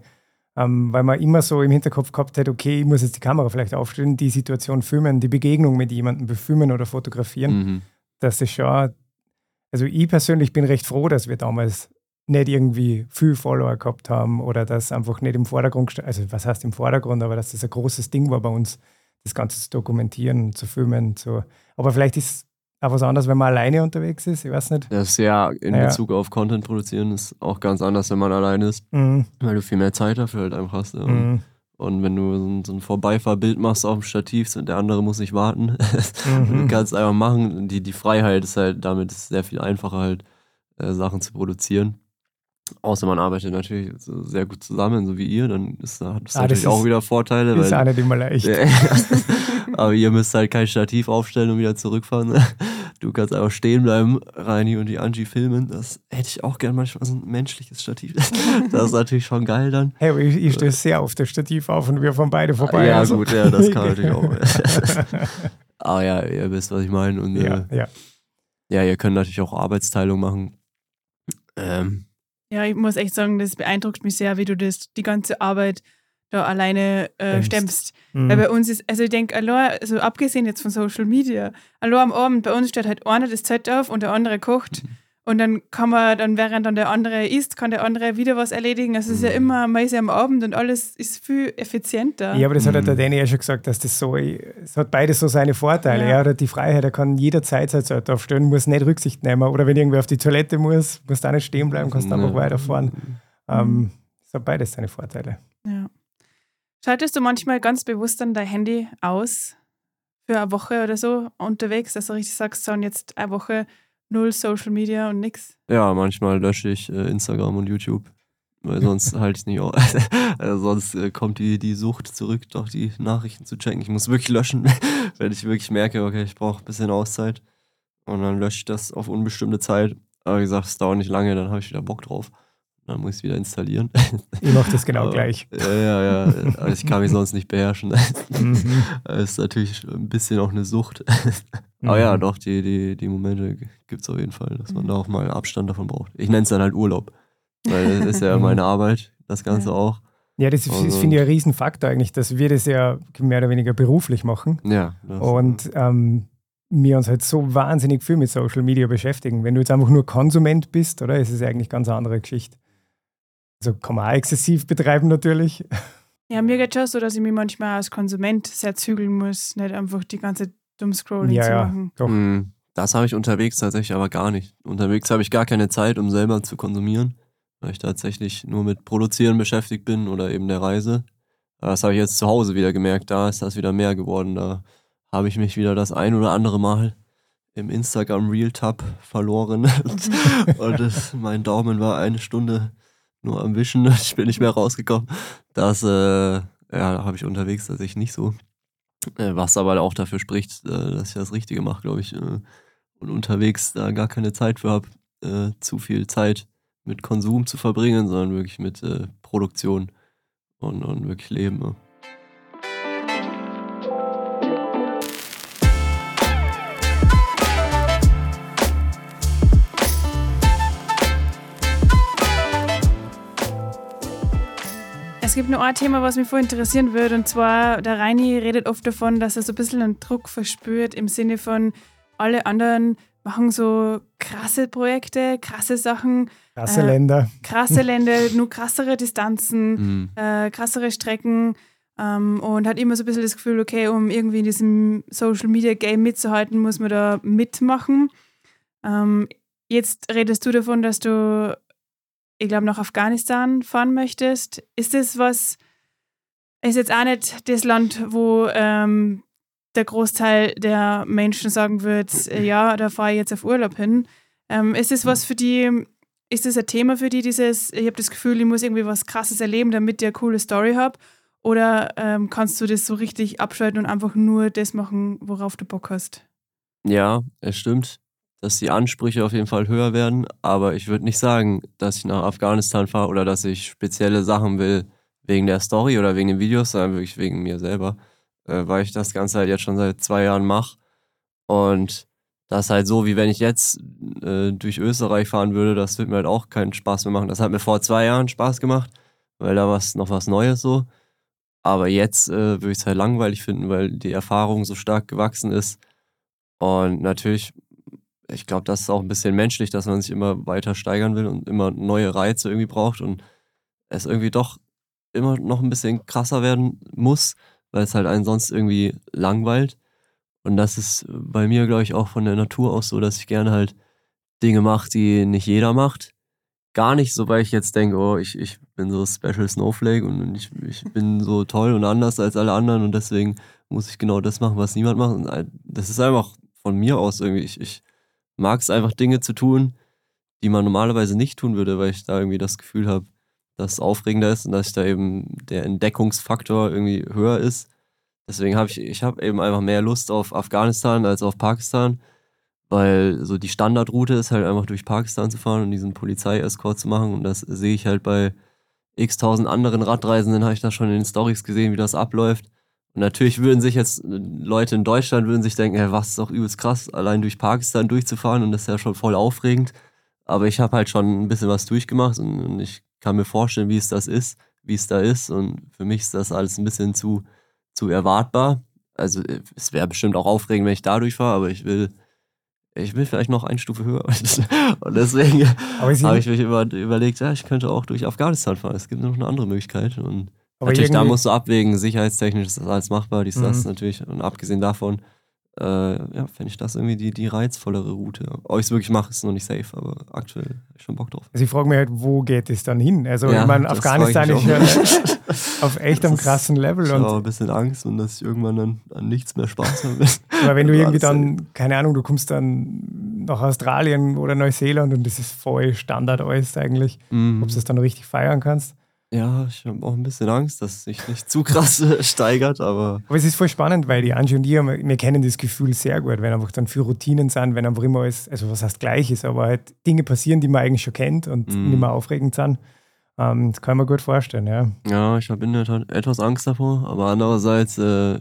[SPEAKER 2] ähm, weil man immer so im Hinterkopf gehabt hat, okay, ich muss jetzt die Kamera vielleicht aufstellen, die Situation filmen, die Begegnung mit jemandem befilmen oder fotografieren. Mhm. Das ist schon, also ich persönlich bin recht froh, dass wir damals nicht irgendwie viel Follower gehabt haben oder das einfach nicht im Vordergrund, also was heißt im Vordergrund, aber dass das ein großes Ding war bei uns, das Ganze zu dokumentieren, zu filmen. Zu. Aber vielleicht ist auch was anderes, wenn man alleine unterwegs ist, ich weiß nicht.
[SPEAKER 1] Das ist ja in naja. Bezug auf Content produzieren ist auch ganz anders, wenn man alleine ist, mhm. weil du viel mehr Zeit dafür halt einfach hast. Ja. Mhm. Und wenn du so ein, so ein Vorbeifahrbild machst auf dem Stativ und der andere muss nicht warten, mhm. *laughs* du kannst einfach machen. Die, die Freiheit ist halt damit ist sehr viel einfacher halt. äh, Sachen zu produzieren. Außer man arbeitet natürlich so sehr gut zusammen, so wie ihr, dann ist, hat das
[SPEAKER 2] Ah,
[SPEAKER 1] natürlich auch
[SPEAKER 2] ist-
[SPEAKER 1] wieder Vorteile.
[SPEAKER 2] Ist auch nicht immer leicht.
[SPEAKER 1] Aber ihr müsst halt kein Stativ aufstellen und wieder zurückfahren. Du kannst einfach stehen bleiben, Reini und die Angie filmen. Das hätte ich auch gern manchmal so ein menschliches Stativ. *laughs* Das ist natürlich schon geil dann.
[SPEAKER 2] Hey, aber ich, ich stehe sehr auf das Stativ auf und wir fahren beide vorbei.
[SPEAKER 1] ja,
[SPEAKER 2] also.
[SPEAKER 1] gut, ja, das kann natürlich auch. *laughs* Aber ja, ihr wisst, was ich meine. Und
[SPEAKER 2] ja,
[SPEAKER 1] äh,
[SPEAKER 2] ja.
[SPEAKER 1] ja, ihr könnt natürlich auch Arbeitsteilung machen. Ähm,
[SPEAKER 3] Ja, ich muss echt sagen, das beeindruckt mich sehr, wie du das, die ganze Arbeit da alleine äh,
[SPEAKER 2] Stemmst. Mhm.
[SPEAKER 3] Weil bei uns ist, also ich denke, also abgesehen jetzt von Social Media, allein am Abend, bei uns steht halt einer das Zelt auf und der andere kocht. Und dann kann man, dann während dann der andere isst, kann der andere wieder was erledigen. Also es ist ja immer, man ist ja am Abend und alles ist viel effizienter.
[SPEAKER 2] Ja, aber das hat halt der
[SPEAKER 1] Mhm.
[SPEAKER 2] Danny ja schon gesagt, dass das so, es hat beides so seine Vorteile.
[SPEAKER 3] Ja.
[SPEAKER 2] Er hat die Freiheit, er kann jederzeit sein Zelt aufstellen, muss nicht Rücksicht nehmen. Oder wenn irgendwer auf die Toilette muss, musst du auch nicht stehen bleiben, kannst einfach
[SPEAKER 1] ja.
[SPEAKER 2] weiterfahren. Ähm, das hat beides seine Vorteile.
[SPEAKER 3] Ja. Schaltest du manchmal ganz bewusst dann dein Handy aus für eine Woche oder so unterwegs, dass du richtig sagst, so und jetzt eine Woche null Social Media und nix?
[SPEAKER 1] Ja, manchmal lösche ich äh, Instagram und YouTube, weil sonst *laughs* halte ich es nicht aus. *laughs* also sonst äh, kommt die, die Sucht zurück, doch die Nachrichten zu checken. Ich muss wirklich löschen, *laughs* wenn ich wirklich merke, okay, ich brauche ein bisschen Auszeit. Und dann lösche ich das auf unbestimmte Zeit. Aber wie gesagt, es dauert nicht lange, dann habe ich wieder Bock drauf. Dann muss ich es wieder installieren.
[SPEAKER 2] Ich mache das genau *laughs* gleich.
[SPEAKER 1] Ja, ja, ja. Also ich kann mich *laughs* sonst nicht beherrschen.
[SPEAKER 2] Mhm.
[SPEAKER 1] Das *laughs* ist natürlich ein bisschen auch eine Sucht. Aber ja,
[SPEAKER 2] Mhm.
[SPEAKER 1] doch, die, die, die Momente gibt es auf jeden Fall, dass man da auch mal Abstand davon braucht. Ich nenne es dann halt Urlaub. Weil das ist ja meine Arbeit, das Ganze
[SPEAKER 3] Ja.
[SPEAKER 1] auch.
[SPEAKER 2] Ja, das, ist- das
[SPEAKER 1] Also-
[SPEAKER 2] finde ich ein Riesenfaktor eigentlich, dass wir das ja mehr oder weniger beruflich machen.
[SPEAKER 1] Ja.
[SPEAKER 2] Und ähm, wir uns halt so wahnsinnig viel mit Social Media beschäftigen. Wenn du jetzt einfach nur Konsument bist, oder? Ist es eigentlich ganz eine andere Geschichte. Also kann man auch exzessiv betreiben natürlich.
[SPEAKER 3] Ja, mir geht schon so, dass ich mich manchmal als Konsument sehr zügeln muss, nicht einfach die ganze Dummscrolling
[SPEAKER 2] Ja,
[SPEAKER 3] zu
[SPEAKER 2] ja.
[SPEAKER 3] machen.
[SPEAKER 2] Doch.
[SPEAKER 1] Mm, Das habe ich unterwegs tatsächlich aber gar nicht. Unterwegs habe ich gar keine Zeit, um selber zu konsumieren, weil ich tatsächlich nur mit Produzieren beschäftigt bin oder eben der Reise. Aber Das habe ich jetzt zu Hause wieder gemerkt, da ist das wieder mehr geworden. Da habe ich mich wieder das ein oder andere Mal im Instagram Real Tab verloren. *laughs* Und das, mein Daumen war eine Stunde nur am Wischen. *laughs* Ich bin nicht mehr rausgekommen. Das äh, ja, habe ich unterwegs tatsächlich nicht so. Äh, Was aber auch dafür spricht, äh, dass ich das Richtige mache, glaube ich. äh, Und unterwegs da gar keine Zeit für habe, zu viel Zeit mit Konsum zu verbringen, sondern wirklich mit Produktion und, und wirklich Leben.
[SPEAKER 3] Es gibt noch ein Thema, was mich voll interessieren würde, und zwar, der Reini redet oft davon, dass er so ein bisschen einen Druck verspürt im Sinne von, alle anderen machen so krasse Projekte, krasse Sachen,
[SPEAKER 2] Krasse
[SPEAKER 3] Äh,
[SPEAKER 2] Länder.
[SPEAKER 3] krasse *laughs* Länder, nur krassere Distanzen,
[SPEAKER 1] Mhm.
[SPEAKER 3] äh, krassere Strecken ähm, und hat immer so ein bisschen das Gefühl, okay, um irgendwie in diesem Social Media Game mitzuhalten, muss man da mitmachen. Ähm, jetzt redest du davon, dass du, ich glaube, nach Afghanistan fahren möchtest. Ist das was, ist jetzt auch nicht das Land, wo ähm, der Großteil der Menschen sagen wird, äh, ja, da fahre ich jetzt auf Urlaub hin. Ähm, ist das was für die, ist das ein Thema für die, dieses, ich habe das Gefühl, ich muss irgendwie was Krasses erleben, damit ich eine coole Story habe? Oder ähm, kannst du das so richtig abschalten und einfach nur das machen, worauf du Bock hast?
[SPEAKER 1] Ja, es stimmt, dass die Ansprüche auf jeden Fall höher werden, aber ich würde nicht sagen, dass ich nach Afghanistan fahre oder dass ich spezielle Sachen will wegen der Story oder wegen den Videos, sondern wirklich wegen mir selber, äh, weil ich das Ganze halt jetzt schon seit zwei Jahren mache. Und das ist halt so, wie wenn ich jetzt äh, durch Österreich fahren würde, das wird mir halt auch keinen Spaß mehr machen. Das hat mir vor zwei Jahren Spaß gemacht, weil da war noch was Neues so. Aber jetzt äh, würde ich es halt langweilig finden, weil die Erfahrung so stark gewachsen ist. Und natürlich, ich glaube, das ist auch ein bisschen menschlich, dass man sich immer weiter steigern will und immer neue Reize irgendwie braucht und es irgendwie doch immer noch ein bisschen krasser werden muss, weil es halt einen sonst irgendwie langweilt. Und das ist bei mir, glaube ich, auch von der Natur aus so, dass ich gerne halt Dinge mache, die nicht jeder macht. Gar nicht so, weil ich jetzt denke, oh, ich, ich bin so Special Snowflake und ich, ich bin so toll und anders als alle anderen und deswegen muss ich genau das machen, was niemand macht. Und ein- das ist einfach von mir aus irgendwie. Ich, ich mag es einfach, Dinge zu tun, die man normalerweise nicht tun würde, weil ich da irgendwie das Gefühl habe, dass es aufregender ist und dass ich da eben der Entdeckungsfaktor irgendwie höher ist. Deswegen habe ich, ich habe eben einfach mehr Lust auf Afghanistan als auf Pakistan, weil so die Standardroute ist halt einfach durch Pakistan zu fahren und diesen Polizeiescort zu machen und das sehe ich halt bei x tausend anderen Radreisenden, habe ich das schon in den Stories gesehen, wie das abläuft. Und natürlich würden sich jetzt Leute in Deutschland würden sich denken, hey, was ist doch übelst krass, allein durch Pakistan durchzufahren und das ist ja schon voll aufregend. Aber ich habe halt schon ein bisschen was durchgemacht und, und ich kann mir vorstellen, wie es das ist, wie es da ist. Und für mich ist das alles ein bisschen zu, zu erwartbar. Also es wäre bestimmt auch aufregend, wenn ich da durchfahre, aber ich will, ich will vielleicht noch eine Stufe höher. *laughs* Und deswegen habe ich mich über, überlegt, ja, ich könnte auch durch Afghanistan fahren. Es gibt noch eine andere Möglichkeit. Und aber natürlich, da musst du abwägen, sicherheitstechnisch ist das alles machbar, dies, das mhm. natürlich. Und abgesehen davon, äh, ja, fände ich das irgendwie die, die reizvollere Route. Ob ich es wirklich mache, ist noch nicht safe, aber aktuell habe ich schon Bock drauf.
[SPEAKER 2] Also ich frage mich halt, wo geht es dann hin? Also ja, ich meine, Afghanistan ist ja *laughs* auf *laughs* echt am krassen Level.
[SPEAKER 1] Ich habe ein bisschen Angst und dass ich irgendwann dann an nichts mehr Spaß habe. *laughs*
[SPEAKER 2] Aber wenn du irgendwie dann, keine Ahnung, du kommst dann nach Australien oder Neuseeland und das ist voll Standard alles eigentlich, mhm. ob du das dann richtig feiern kannst.
[SPEAKER 1] Ja, ich habe auch ein bisschen Angst, dass es sich nicht zu krass steigert, aber.
[SPEAKER 2] Aber es ist voll spannend, weil die Angie und ich, wir kennen das Gefühl sehr gut, wenn einfach dann für Routinen sind, wenn einfach immer alles, also was heißt gleich ist, aber halt Dinge passieren, die man eigentlich schon kennt und mm. nicht mehr aufregend sind. Ähm, das kann man gut vorstellen, ja.
[SPEAKER 1] Ja, ich habe in der Tat etwas Angst davor, aber andererseits, äh,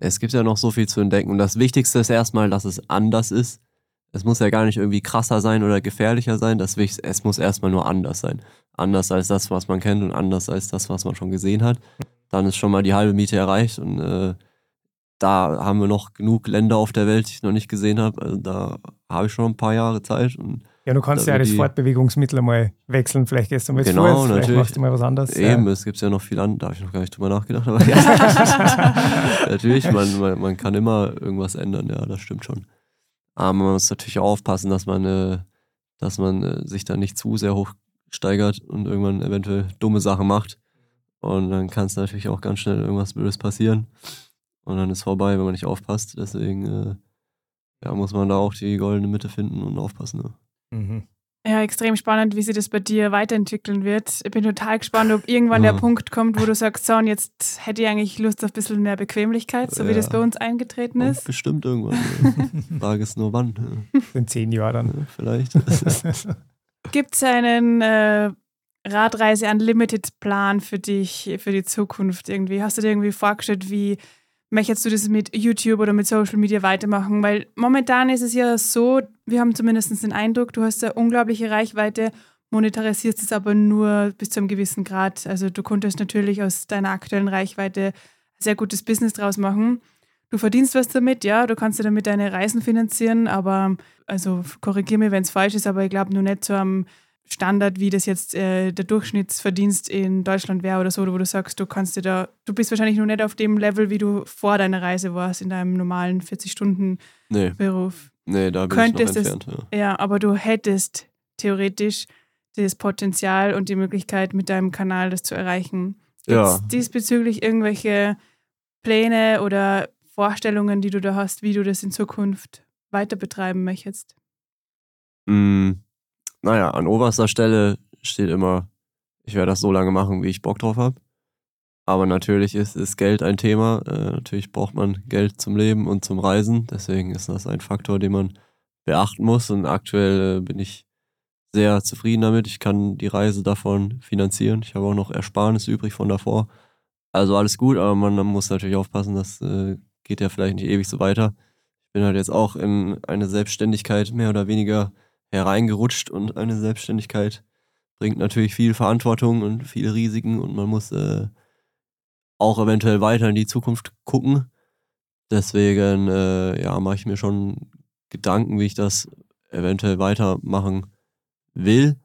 [SPEAKER 1] es gibt ja noch so viel zu entdecken. Und das Wichtigste ist erstmal, dass es anders ist. Es muss ja gar nicht irgendwie krasser sein oder gefährlicher sein. Das Wichtigste, es muss erstmal nur anders sein anders als das, was man kennt und anders als das, was man schon gesehen hat, dann ist schon mal die halbe Miete erreicht und äh, da haben wir noch genug Länder auf der Welt, die ich noch nicht gesehen habe. Also da habe ich schon ein paar Jahre Zeit. Und
[SPEAKER 2] ja, du kannst ja das Fortbewegungsmittel mal wechseln. Vielleicht gehst du mal
[SPEAKER 1] genau,
[SPEAKER 2] Fuß, vielleicht
[SPEAKER 1] natürlich.
[SPEAKER 2] machst du mal was anderes.
[SPEAKER 1] Eben, ja. es gibt ja noch viel an, da habe ich noch gar nicht drüber nachgedacht. Aber *laughs* ja. natürlich, man, man, man, kann immer irgendwas ändern, ja, das stimmt schon. Aber man muss natürlich auch aufpassen, dass man, äh, dass man äh, sich da nicht zu sehr hoch steigert und irgendwann eventuell dumme Sachen macht. Und dann kann es natürlich auch ganz schnell irgendwas Blödes passieren. Und dann ist es vorbei, wenn man nicht aufpasst. Deswegen äh, ja, muss man da auch die goldene Mitte finden und aufpassen. Ne?
[SPEAKER 3] Mhm. Ja, extrem spannend, wie sich das bei dir weiterentwickeln wird. Ich bin total gespannt, ob irgendwann ja. der Punkt kommt, wo du sagst, so, und jetzt hätte ich eigentlich Lust auf ein bisschen mehr Bequemlichkeit, so ja. wie das bei uns eingetreten ist.
[SPEAKER 1] Bestimmt irgendwann. Die *laughs* Frage ist nur wann.
[SPEAKER 2] In zehn Jahren dann.
[SPEAKER 1] vielleicht. *laughs*
[SPEAKER 3] Gibt es einen äh, Radreise Unlimited Plan für dich, für die Zukunft irgendwie? Hast du dir irgendwie vorgestellt, wie möchtest du das mit YouTube oder mit Social Media weitermachen? Weil momentan ist es ja so, wir haben zumindest den Eindruck, du hast eine unglaubliche Reichweite, monetarisierst es aber nur bis zu einem gewissen Grad. Also du konntest natürlich aus deiner aktuellen Reichweite sehr gutes Business draus machen. Du verdienst was damit, ja, du kannst dir damit deine Reisen finanzieren, aber also korrigiere mich, wenn es falsch ist, aber ich glaube nur nicht so am Standard, wie das jetzt äh, der Durchschnittsverdienst in Deutschland wäre oder so, wo du sagst, du kannst dir da, du bist wahrscheinlich noch nicht auf dem Level, wie du vor deiner Reise warst, in deinem normalen 40-Stunden-Beruf.
[SPEAKER 1] Nee. nee, da bin Könntest ich noch entfernt.
[SPEAKER 3] Es, ja. ja, aber du hättest theoretisch das Potenzial und die Möglichkeit, mit deinem Kanal das zu erreichen. Gibt es ja. diesbezüglich irgendwelche Pläne oder Vorstellungen, die du da hast, wie du das in Zukunft weiter betreiben möchtest?
[SPEAKER 1] Mm, naja, an oberster Stelle steht immer, ich werde das so lange machen, wie ich Bock drauf habe. Aber natürlich ist, ist Geld ein Thema. Äh, natürlich braucht man Geld zum Leben und zum Reisen. Deswegen ist das ein Faktor, den man beachten muss. Und aktuell äh, bin ich sehr zufrieden damit. Ich kann die Reise davon finanzieren. Ich habe auch noch Ersparnisse übrig von davor. Also alles gut, aber man, muss natürlich aufpassen, dass äh, geht ja vielleicht nicht ewig so weiter. Ich bin halt jetzt auch in eine Selbstständigkeit mehr oder weniger hereingerutscht und eine Selbstständigkeit bringt natürlich viel Verantwortung und viele Risiken und man muss äh, auch eventuell weiter in die Zukunft gucken. Deswegen äh, ja, mache ich mir schon Gedanken, wie ich das eventuell weitermachen will.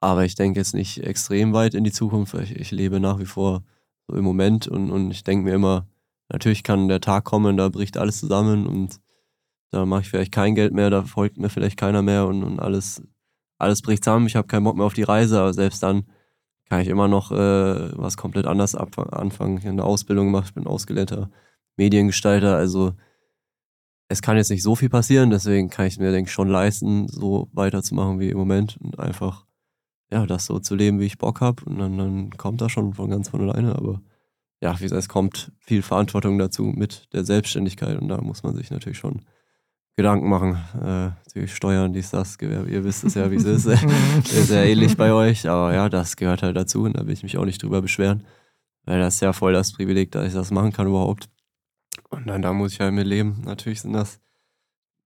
[SPEAKER 1] Aber ich denke jetzt nicht extrem weit in die Zukunft. Ich, ich lebe nach wie vor so im Moment und, und ich denke mir immer, Natürlich kann der Tag kommen, da bricht alles zusammen und da mache ich vielleicht kein Geld mehr, da folgt mir vielleicht keiner mehr und, und alles, alles bricht zusammen. Ich habe keinen Bock mehr auf die Reise, aber selbst dann kann ich immer noch äh, was komplett anders anfangen. Ich habe eine Ausbildung gemacht, ich bin ausgelernter Mediengestalter, also es kann jetzt nicht so viel passieren, deswegen kann ich mir, denke ich, schon leisten, so weiterzumachen wie im Moment und einfach, ja, das so zu leben, wie ich Bock habe. Und dann, dann kommt das schon von ganz von alleine. Aber ja, wie gesagt, es kommt viel Verantwortung dazu mit der Selbstständigkeit und da muss man sich natürlich schon Gedanken machen. Äh, natürlich Steuern, dies, das, Gewerbe, ihr wisst es ja, wie es ist. *laughs* *laughs* sehr, sehr ähnlich bei euch, aber ja, das gehört halt dazu und da will ich mich auch nicht drüber beschweren, weil das ist ja voll das Privileg, dass ich das machen kann überhaupt. Und dann da muss ich halt mit leben. Natürlich sind das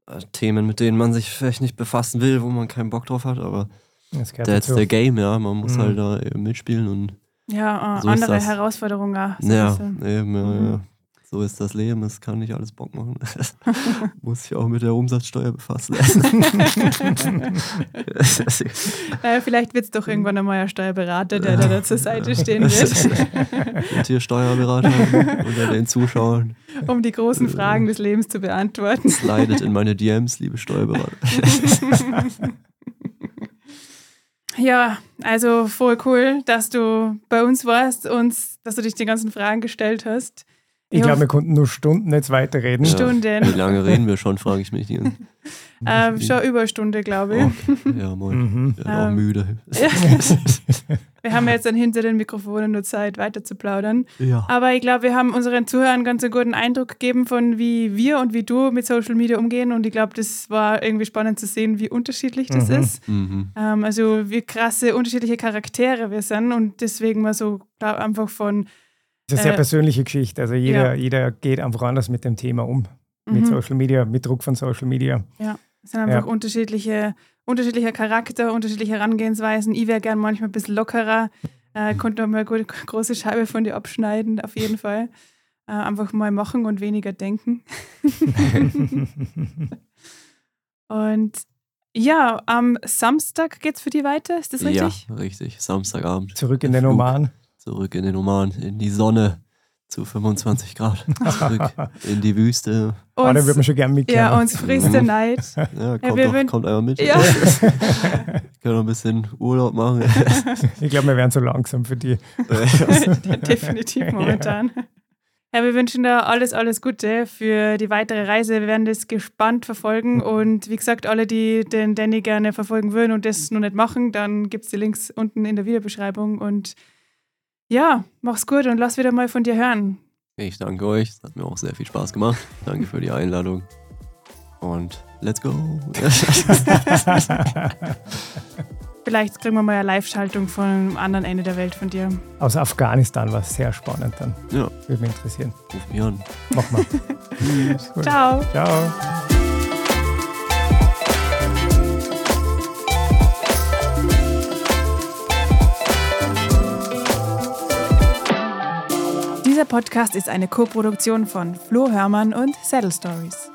[SPEAKER 1] äh, Themen, mit denen man sich vielleicht nicht befassen will, wo man keinen Bock drauf hat, aber
[SPEAKER 2] Das
[SPEAKER 1] that's
[SPEAKER 2] dazu.
[SPEAKER 1] the game, ja. Man muss
[SPEAKER 2] Mhm.
[SPEAKER 1] halt da eben mitspielen und
[SPEAKER 3] Ja, äh,
[SPEAKER 1] So
[SPEAKER 3] andere. Herausforderungen auch. so ein
[SPEAKER 1] ja, eben, ja,
[SPEAKER 3] Mhm.
[SPEAKER 1] ja. So ist das Leben, es kann nicht alles Bock machen. *laughs* *laughs* muss sich auch mit der Umsatzsteuer befassen. *laughs*
[SPEAKER 3] Naja, vielleicht wird es doch irgendwann einmal ein Steuerberater, der da zur Seite stehen wird,
[SPEAKER 1] Und hier Steuerberater unter den Zuschauern.
[SPEAKER 3] um die großen Fragen des Lebens zu beantworten.
[SPEAKER 1] Slidet in meine DMs, liebe Steuerberater.
[SPEAKER 3] Ja, also voll cool, dass du bei uns warst und dass du dich den ganzen Fragen gestellt hast.
[SPEAKER 2] Ich glaube, wir konnten nur Stunden jetzt weiterreden.
[SPEAKER 1] Ja.
[SPEAKER 3] Stunden.
[SPEAKER 1] Wie lange reden wir schon, frage ich mich. *laughs*
[SPEAKER 3] Ähm, schon über eine Stunde, glaube ich.
[SPEAKER 1] Okay. Ja, moin.
[SPEAKER 2] Mhm.
[SPEAKER 1] Ich bin auch
[SPEAKER 3] Ähm,
[SPEAKER 1] müde. *laughs*
[SPEAKER 3] Wir haben jetzt dann hinter den Mikrofonen nur Zeit, weiter zu plaudern.
[SPEAKER 1] Ja.
[SPEAKER 3] Aber ich glaube, wir haben unseren Zuhörern ganz einen guten Eindruck gegeben von, wie wir und wie du mit Social Media umgehen. Und ich glaube, das war irgendwie spannend zu sehen, wie unterschiedlich das
[SPEAKER 2] Mhm.
[SPEAKER 3] ist.
[SPEAKER 1] Mhm.
[SPEAKER 3] Ähm, also wie krasse unterschiedliche Charaktere wir sind. Und deswegen mal so, glaube einfach von
[SPEAKER 2] Das ist eine sehr
[SPEAKER 3] Äh,
[SPEAKER 2] persönliche Geschichte. Also jeder,
[SPEAKER 3] ja.
[SPEAKER 2] jeder geht einfach anders mit dem Thema um. Mit
[SPEAKER 3] Mhm.
[SPEAKER 2] Social Media, mit Druck von Social Media.
[SPEAKER 3] Es sind einfach
[SPEAKER 2] Ja.
[SPEAKER 3] unterschiedliche, unterschiedlicher Charakter, unterschiedliche Herangehensweisen. Ich wäre gern manchmal ein bisschen lockerer, äh, konnte noch mal eine gute, *laughs* große Scheibe von dir abschneiden, auf jeden Fall. Äh, einfach mal machen und weniger denken. *laughs* Und ja, am Samstag geht es für die weiter, ist das richtig?
[SPEAKER 1] Ja, richtig. Samstagabend.
[SPEAKER 2] Zurück in den. Oman.
[SPEAKER 1] Zurück in den Oman, in die Sonne zu 25 Grad. Zurück in die Wüste.
[SPEAKER 2] Ah, da würde man schon gerne mitgehen.
[SPEAKER 3] ja, uns frisst der Neid. *laughs*
[SPEAKER 1] Ja, kommt,
[SPEAKER 3] wir
[SPEAKER 1] doch, kommt einfach mit.
[SPEAKER 3] Ja.
[SPEAKER 1] Können noch ein bisschen Urlaub machen.
[SPEAKER 2] ich glaube, wir wären zu langsam für die.
[SPEAKER 3] Definitiv momentan. Ja, wir wünschen da alles, alles Gute für die weitere Reise. Wir werden das gespannt verfolgen. Und wie gesagt, alle, die den Danny gerne verfolgen würden und das noch nicht machen, dann gibt es die Links unten in der Videobeschreibung. Und ja, mach's gut und lass wieder mal von dir hören.
[SPEAKER 1] Ich danke euch. Es hat mir auch sehr viel Spaß gemacht. Danke für die Einladung. Und let's go. *laughs*
[SPEAKER 3] Vielleicht kriegen wir mal eine Live-Schaltung vom anderen Ende der Welt von dir.
[SPEAKER 2] Aus Afghanistan war es sehr spannend dann.
[SPEAKER 1] ja,
[SPEAKER 2] Würde mich interessieren.
[SPEAKER 1] ruf mich an.
[SPEAKER 2] Mach mal. *laughs* Cool.
[SPEAKER 3] Ciao.
[SPEAKER 2] Ciao.
[SPEAKER 3] Dieser Podcast ist eine Co-Produktion von Flo Hörmann und Saddle Stories.